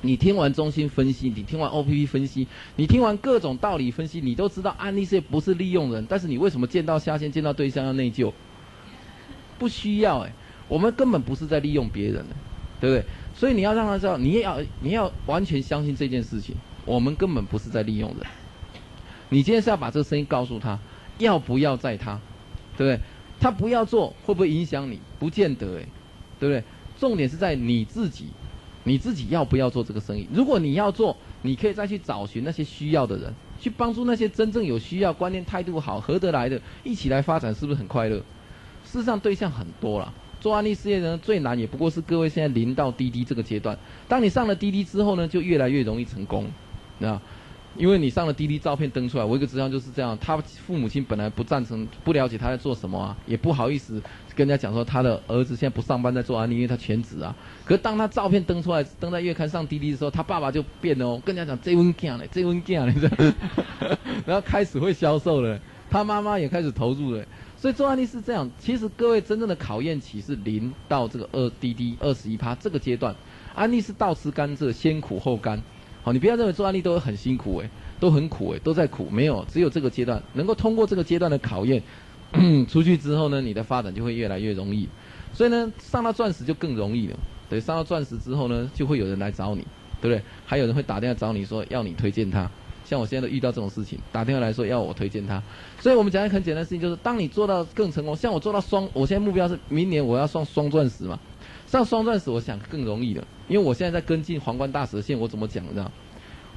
你听完中心分析，你听完 O P P 分析，你听完各种道理分析，你都知道安利是不是利用人，但是你为什么见到下线、见到对象要内疚？不需要哎，我们根本不是在利用别人，对不对？所以你要让他知道，你也要你要完全相信这件事情，我们根本不是在利用人。你今天是要把这个声音告诉他，要不要在他，对不对？他不要做会不会影响你？不见得哎，对不对？重点是在你自己。你自己要不要做这个生意？如果你要做，你可以再去找寻那些需要的人，去帮助那些真正有需要、观念态度好、合得来的，一起来发展，是不是很快乐？事实上，对象很多了。做安利事业呢，最难也不过是各位现在零到滴滴这个阶段。当你上了滴滴之后呢，就越来越容易成功，啊。因为你上了滴滴照片登出来，我一个直销就是这样。他父母亲本来不赞成、不了解他在做什么啊，也不好意思跟人家讲说他的儿子现在不上班在做安利，因为他全职啊。可是当他照片登出来，登在月刊上滴滴的时候，他爸爸就变了哦，跟人家讲这温健嘞，这温健嘞，然后开始会销售了。他妈妈也开始投入了。所以做安利是这样。其实各位真正的考验期是零到这个二滴滴二十一趴这个阶段，安利是倒吃甘蔗，先苦后甘。好，你不要认为做案例都很辛苦诶，都很苦诶，都在苦。没有，只有这个阶段能够通过这个阶段的考验，出去之后呢，你的发展就会越来越容易。所以呢，上到钻石就更容易了。对，上到钻石之后呢，就会有人来找你，对不对？还有人会打电话找你说要你推荐他。像我现在都遇到这种事情，打电话来说要我推荐他。所以我们讲一个很简单的事情，就是当你做到更成功，像我做到双，我现在目标是明年我要上双钻石嘛。上双钻石，我想更容易的，因为我现在在跟进皇冠大蛇线，我怎么讲呢？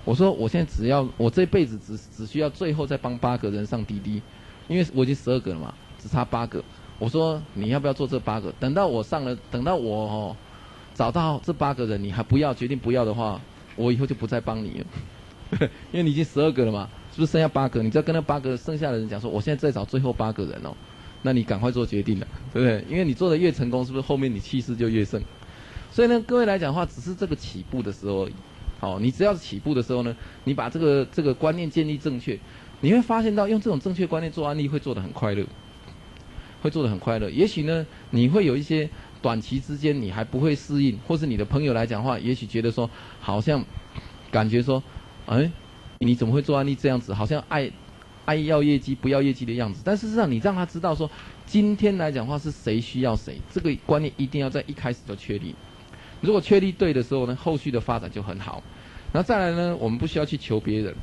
我说我现在只要我这辈子只只需要最后再帮八个人上滴滴，因为我已经十二个了嘛，只差八个。我说你要不要做这八个？等到我上了，等到我哦找到这八个人，你还不要决定不要的话，我以后就不再帮你了，因为你已经十二个了嘛，是不是剩下八个？你再跟那八个剩下的人讲说，我现在在找最后八个人哦。那你赶快做决定了，对不对？因为你做的越成功，是不是后面你气势就越盛？所以呢，各位来讲的话，只是这个起步的时候，好，你只要是起步的时候呢，你把这个这个观念建立正确，你会发现到用这种正确观念做案例会做得很快乐，会做得很快乐。也许呢，你会有一些短期之间你还不会适应，或是你的朋友来讲话，也许觉得说好像感觉说，哎，你怎么会做案例这样子？好像爱。爱要业绩不要业绩的样子。但事实上，你让他知道说，今天来讲话是谁需要谁，这个观念一定要在一开始就确立。如果确立对的时候呢，后续的发展就很好。然后再来呢，我们不需要去求别人，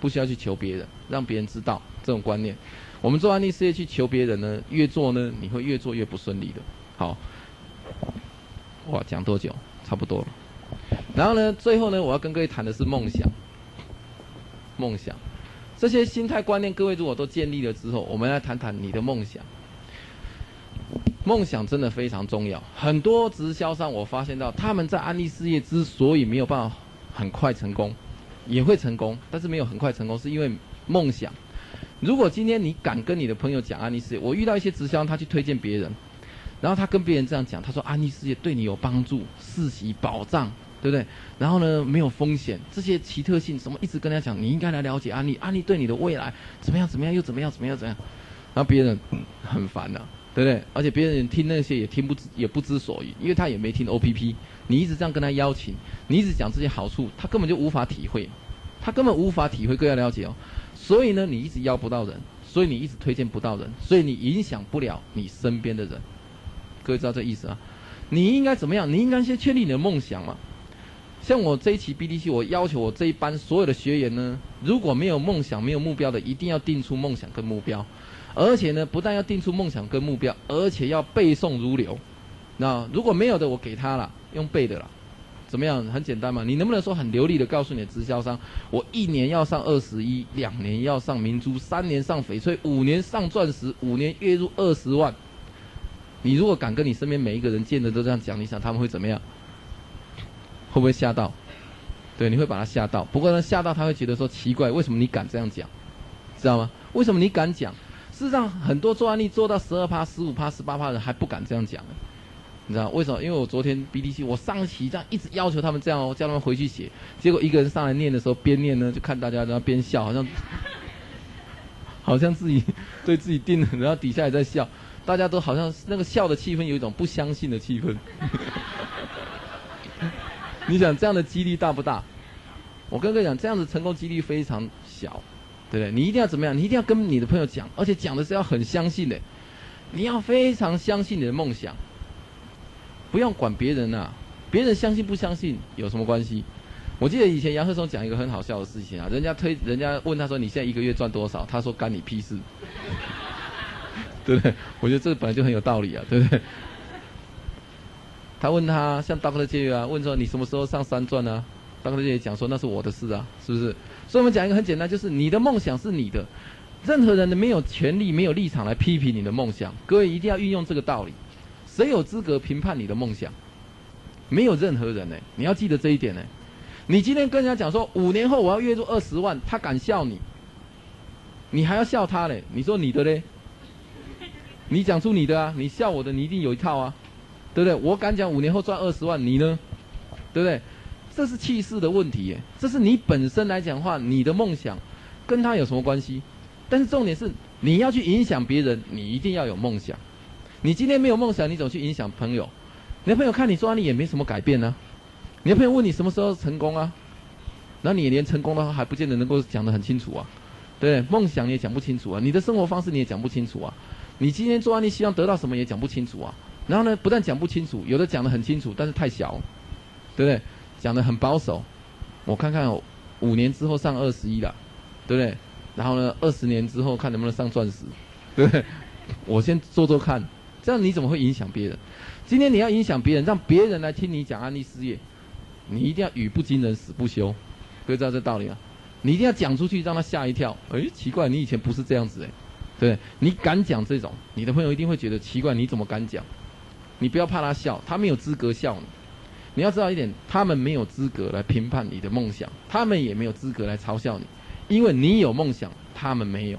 不需要去求别人，让别人知道这种观念。我们做安利事业去求别人呢，越做呢，你会越做越不顺利的。好，哇，讲多久？差不多了。然后呢，最后呢，我要跟各位谈的是梦想。梦想，这些心态观念，各位如果都建立了之后，我们来谈谈你的梦想。梦想真的非常重要。很多直销商，我发现到他们在安利事业之所以没有办法很快成功，也会成功，但是没有很快成功，是因为梦想。如果今天你敢跟你的朋友讲安利事业，我遇到一些直销，他去推荐别人，然后他跟别人这样讲，他说安利事业对你有帮助，世袭保障，对不对？然后呢，没有风险，这些奇特性什么，一直跟他讲，你应该来了解安利，安利对你的未来怎么样？怎么样？又怎么样？怎么样？怎样？然后别人很烦的。对不对？而且别人听那些也听不也不知所以，因为他也没听 O P P。你一直这样跟他邀请，你一直讲这些好处，他根本就无法体会，他根本无法体会，更要了解哦。所以呢，你一直邀不到人，所以你一直推荐不到人，所以你影响不了你身边的人。各位知道这意思啊？你应该怎么样？你应该先确立你的梦想嘛。像我这一期 B D C，我要求我这一班所有的学员呢，如果没有梦想、没有目标的，一定要定出梦想跟目标。而且呢，不但要定出梦想跟目标，而且要背诵如流。那如果没有的，我给他了，用背的了，怎么样？很简单嘛。你能不能说很流利的告诉你的直销商，我一年要上二十一，两年要上明珠，三年上翡翠，五年上钻石，五年月入二十万？你如果敢跟你身边每一个人见的都这样讲，你想他们会怎么样？会不会吓到？对，你会把他吓到。不过呢，吓到他会觉得说奇怪，为什么你敢这样讲？知道吗？为什么你敢讲？事实上，很多做案例做到十二趴、十五趴、十八趴的人还不敢这样讲，你知道为什么？因为我昨天 BDC 我上期这样一直要求他们这样哦，叫他们回去写，结果一个人上来念的时候，边念呢就看大家在那边笑，好像 好像自己 对自己定了，然后底下也在笑，大家都好像那个笑的气氛有一种不相信的气氛。你想这样的几率大不大？我跟各位讲，这样子成功几率非常小。对不对？你一定要怎么样？你一定要跟你的朋友讲，而且讲的是要很相信的。你要非常相信你的梦想，不用管别人呐。别人相信不相信有什么关系？我记得以前杨鹤松讲一个很好笑的事情啊，人家推，人家问他说：“你现在一个月赚多少？”他说：“干你屁事。”对不对？我觉得这本来就很有道理啊，对不对？他问他像大哥的节约啊，问说：“你什么时候上三钻呢？”大哥也讲说：“那是我的事啊，是不是？”所以我们讲一个很简单，就是你的梦想是你的，任何人都没有权利、没有立场来批评你的梦想。各位一定要运用这个道理，谁有资格评判你的梦想？没有任何人呢，你要记得这一点呢。你今天跟人家讲说五年后我要月入二十万，他敢笑你，你还要笑他嘞？你说你的嘞？你讲出你的啊，你笑我的，你一定有一套啊，对不对？我敢讲五年后赚二十万，你呢？对不对？这是气势的问题，耶，这是你本身来讲话，你的梦想跟他有什么关系？但是重点是你要去影响别人，你一定要有梦想。你今天没有梦想，你怎么去影响朋友？你的朋友看你做案例也没什么改变呢。你的朋友问你什么时候成功啊？那你连成功的话还不见得能够讲得很清楚啊。对，梦想你也讲不清楚啊。你的生活方式你也讲不清楚啊。你今天做案例希望得到什么也讲不清楚啊。然后呢，不但讲不清楚，有的讲得很清楚，但是太小，对不对？讲的很保守，我看看五年之后上二十一了，对不对？然后呢，二十年之后看能不能上钻石，对不对？我先做做看，这样你怎么会影响别人？今天你要影响别人，让别人来听你讲安利事业，你一定要语不惊人死不休，各位知道这道理啊？你一定要讲出去，让他吓一跳。哎，奇怪，你以前不是这样子哎，对你敢讲这种，你的朋友一定会觉得奇怪，你怎么敢讲？你不要怕他笑，他没有资格笑你。你要知道一点，他们没有资格来评判你的梦想，他们也没有资格来嘲笑你，因为你有梦想，他们没有。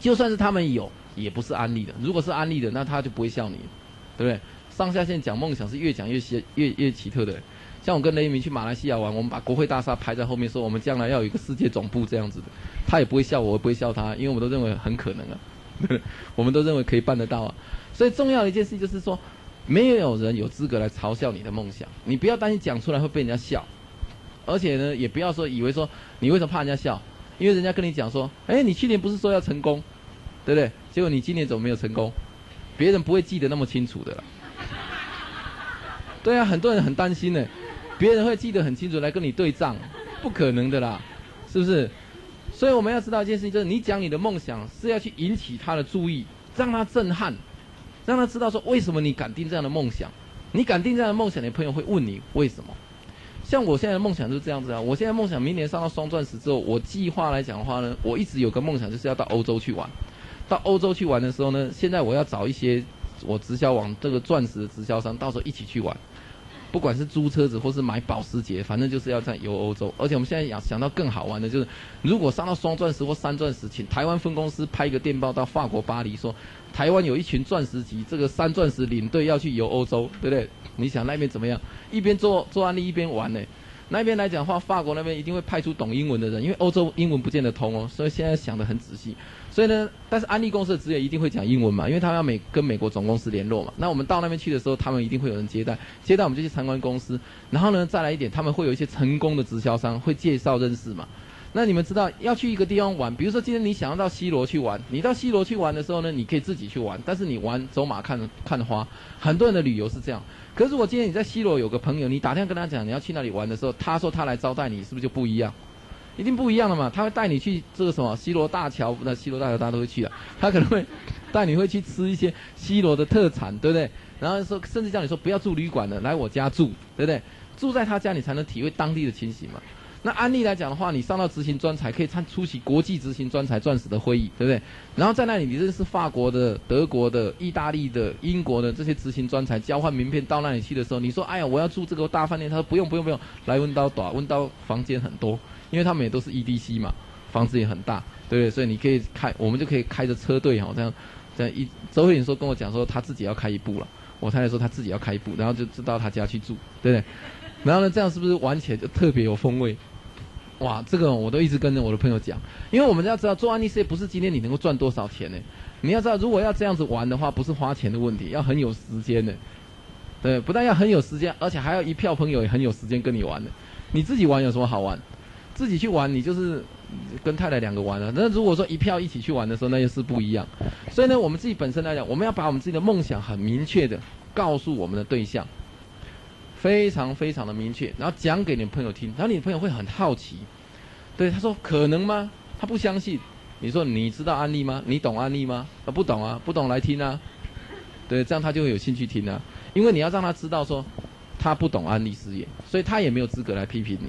就算是他们有，也不是安利的。如果是安利的，那他就不会笑你，对不对？上下线讲梦想是越讲越奇越越奇特的。像我跟雷明去马来西亚玩，我们把国会大厦排在后面，说我们将来要有一个世界总部这样子的，他也不会笑我，我也不会笑他，因为我们都认为很可能啊，我们都认为可以办得到啊。所以重要的一件事就是说。没有人有资格来嘲笑你的梦想，你不要担心讲出来会被人家笑，而且呢，也不要说以为说你为什么怕人家笑，因为人家跟你讲说，哎，你去年不是说要成功，对不对？结果你今年怎么没有成功？别人不会记得那么清楚的了。对啊，很多人很担心呢，别人会记得很清楚来跟你对账，不可能的啦，是不是？所以我们要知道一件事情，就是你讲你的梦想是要去引起他的注意，让他震撼，让他知道说为什么你敢定这样的梦想，你敢定这样的梦想，你朋友会问你为什么。像我现在的梦想就是这样子啊，我现在梦想明年上到双钻石之后，我计划来讲的话呢，我一直有个梦想就是要到欧洲去玩，到欧洲去玩的时候呢，现在我要找一些我直销网这个钻石的直销商，到时候一起去玩。不管是租车子或是买保时捷，反正就是要在游欧洲。而且我们现在想想到更好玩的，就是如果上到双钻石或三钻石，请台湾分公司拍一个电报到法国巴黎，说台湾有一群钻石级这个三钻石领队要去游欧洲，对不对？你想那边怎么样？一边做做案例一边玩呢？那边来讲话，法国那边一定会派出懂英文的人，因为欧洲英文不见得通哦。所以现在想得很仔细。所以呢，但是安利公司的职员一定会讲英文嘛，因为他们要美跟美国总公司联络嘛。那我们到那边去的时候，他们一定会有人接待，接待我们就去参观公司。然后呢，再来一点，他们会有一些成功的直销商会介绍认识嘛。那你们知道要去一个地方玩，比如说今天你想要到西罗去玩，你到西罗去玩的时候呢，你可以自己去玩，但是你玩走马看看花，很多人的旅游是这样。可是我今天你在西罗有个朋友，你打电话跟他讲你要去那里玩的时候，他说他来招待你，是不是就不一样？一定不一样的嘛，他会带你去这个什么西罗大桥，那西罗大桥大家都会去的，他可能会带你会去吃一些西罗的特产，对不对？然后说甚至叫你说不要住旅馆了，来我家住，对不对？住在他家你才能体会当地的情形嘛。那安利来讲的话，你上到执行专才可以参出席国际执行专才钻石的会议，对不对？然后在那里你认识法国的、德国的、意大利的、英国的这些执行专才，交换名片到那里去的时候，你说哎呀我要住这个大饭店，他说不用不用不用，来温刀短温刀房间很多。因为他们也都是 EDC 嘛，房子也很大，对不对？所以你可以开，我们就可以开着车队哈，这样，这样一周慧颖说跟我讲说他自己要开一部了，我太太说他自己要开一部，然后就知道他家去住，对不对？然后呢，这样是不是玩起来就特别有风味？哇，这个我都一直跟着我的朋友讲，因为我们要知道做安利事业不是今天你能够赚多少钱呢？你要知道，如果要这样子玩的话，不是花钱的问题，要很有时间的，对，不但要很有时间，而且还要一票朋友也很有时间跟你玩的。你自己玩有什么好玩？自己去玩，你就是跟太太两个玩了。那如果说一票一起去玩的时候，那又是不一样。所以呢，我们自己本身来讲，我们要把我们自己的梦想很明确的告诉我们的对象，非常非常的明确，然后讲给你朋友听，然后你朋友会很好奇，对他说可能吗？他不相信。你说你知道安利吗？你懂安利吗？啊，不懂啊，不懂来听啊。对，这样他就会有兴趣听啊。因为你要让他知道说他不懂安利事业，所以他也没有资格来批评你。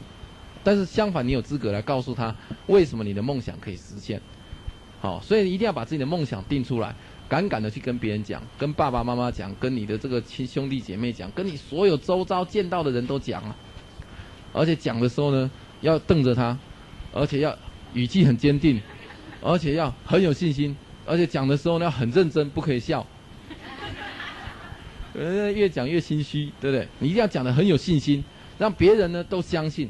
但是相反，你有资格来告诉他为什么你的梦想可以实现。好，所以一定要把自己的梦想定出来，敢敢的去跟别人讲，跟爸爸妈妈讲，跟你的这个亲兄弟姐妹讲，跟你所有周遭见到的人都讲啊。而且讲的时候呢，要瞪着他，而且要语气很坚定，而且要很有信心，而且讲的时候呢很认真，不可以笑。人，越讲越心虚，对不对？你一定要讲的很有信心。让别人呢都相信，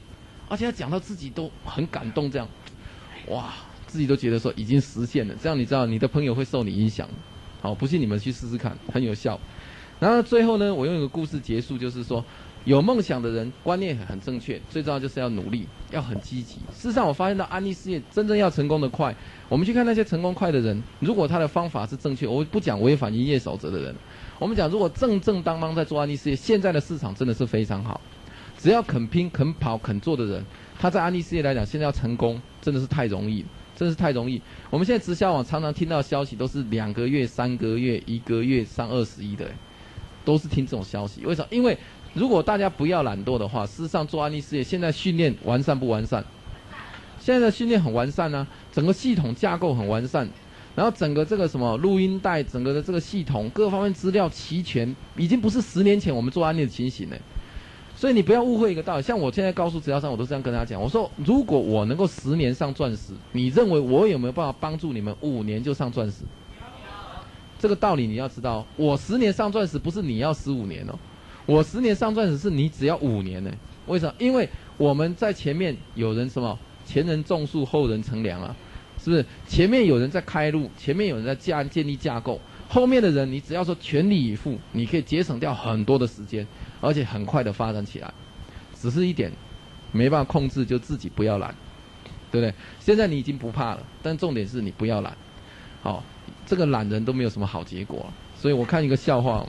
而且他讲到自己都很感动，这样，哇，自己都觉得说已经实现了。这样你知道，你的朋友会受你影响。好，不信你们去试试看，很有效。然后最后呢，我用一个故事结束，就是说，有梦想的人观念很正确，最重要就是要努力，要很积极。事实上，我发现到安利事业真正要成功的快，我们去看那些成功快的人，如果他的方法是正确，我不讲违反营业守则的人，我们讲如果正正当当在做安利事业，现在的市场真的是非常好。只要肯拼、肯跑、肯做的人，他在安利事业来讲，现在要成功真的是太容易，真的是太容易。我们现在直销网常常听到消息，都是两个月、三个月、一个月上二十亿的，都是听这种消息。为什么？因为如果大家不要懒惰的话，事实上做安利事业，现在训练完善不完善？现在的训练很完善啊，整个系统架构很完善，然后整个这个什么录音带，整个的这个系统各方面资料齐全，已经不是十年前我们做安利的情形了。所以你不要误会一个道理，像我现在告诉直销商，我都这样跟大家讲。我说，如果我能够十年上钻石，你认为我有没有办法帮助你们五年就上钻石？这个道理你要知道，我十年上钻石不是你要十五年哦，我十年上钻石是你只要五年呢。为什么？因为我们在前面有人什么，前人种树，后人乘凉啊，是不是？前面有人在开路，前面有人在架建立架构，后面的人你只要说全力以赴，你可以节省掉很多的时间。而且很快的发展起来，只是一点没办法控制，就自己不要懒。对不对？现在你已经不怕了，但重点是你不要懒。好，这个懒人都没有什么好结果，所以我看一个笑话，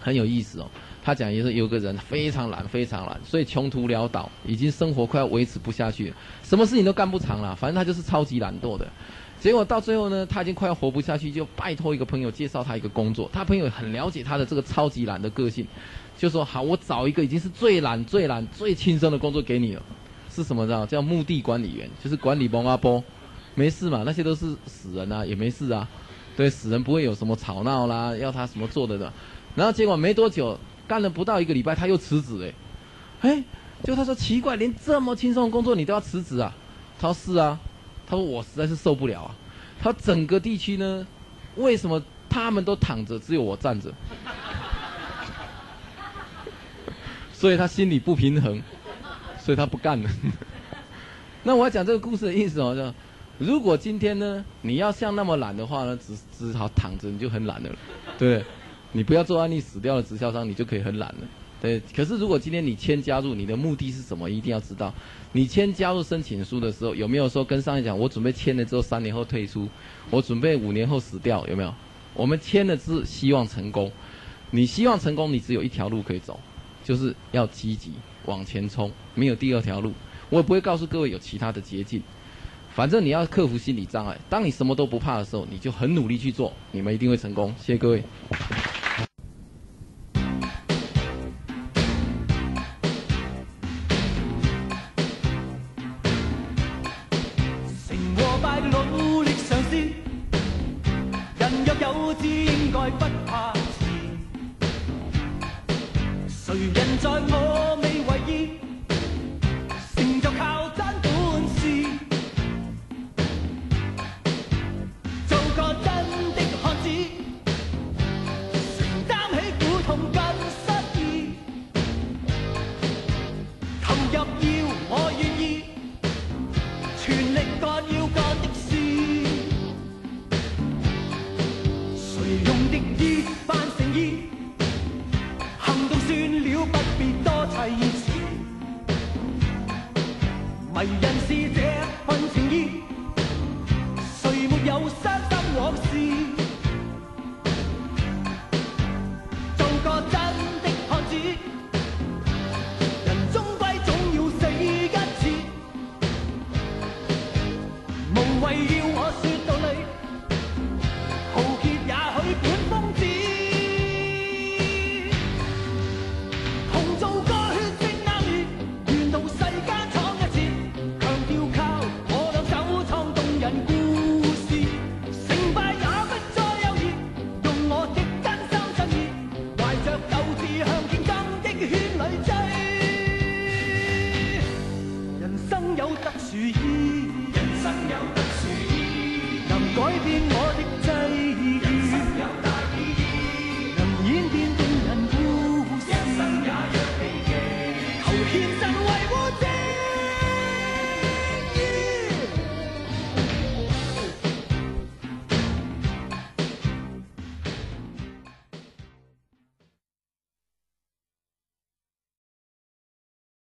很有意思哦。他讲也是有个人非常懒，非常懒，所以穷途潦倒，已经生活快要维持不下去了，什么事情都干不长了。反正他就是超级懒惰的。结果到最后呢，他已经快要活不下去，就拜托一个朋友介绍他一个工作。他朋友很了解他的这个超级懒的个性，就说好，我找一个已经是最懒、最懒、最轻松的工作给你了。是什么呢？叫墓地管理员，就是管理蒙阿波，没事嘛，那些都是死人啊，也没事啊。对，死人不会有什么吵闹啦，要他什么做的的。然后结果没多久。干了不到一个礼拜，他又辞职哎，哎，就他说奇怪，连这么轻松的工作你都要辞职啊？他说是啊，他说我实在是受不了啊。他整个地区呢，为什么他们都躺着，只有我站着？所以他心里不平衡，所以他不干了。那我要讲这个故事的意思哦，就如果今天呢，你要像那么懒的话呢，只只好躺着，你就很懒了，对。你不要做案例死掉的直销商，你就可以很懒了。对，可是如果今天你签加入，你的目的是什么？一定要知道。你签加入申请书的时候，有没有说跟商业讲，我准备签了之后三年后退出，我准备五年后死掉？有没有？我们签的是希望成功。你希望成功，你只有一条路可以走，就是要积极往前冲，没有第二条路。我也不会告诉各位有其他的捷径。反正你要克服心理障碍。当你什么都不怕的时候，你就很努力去做，你们一定会成功。谢谢各位。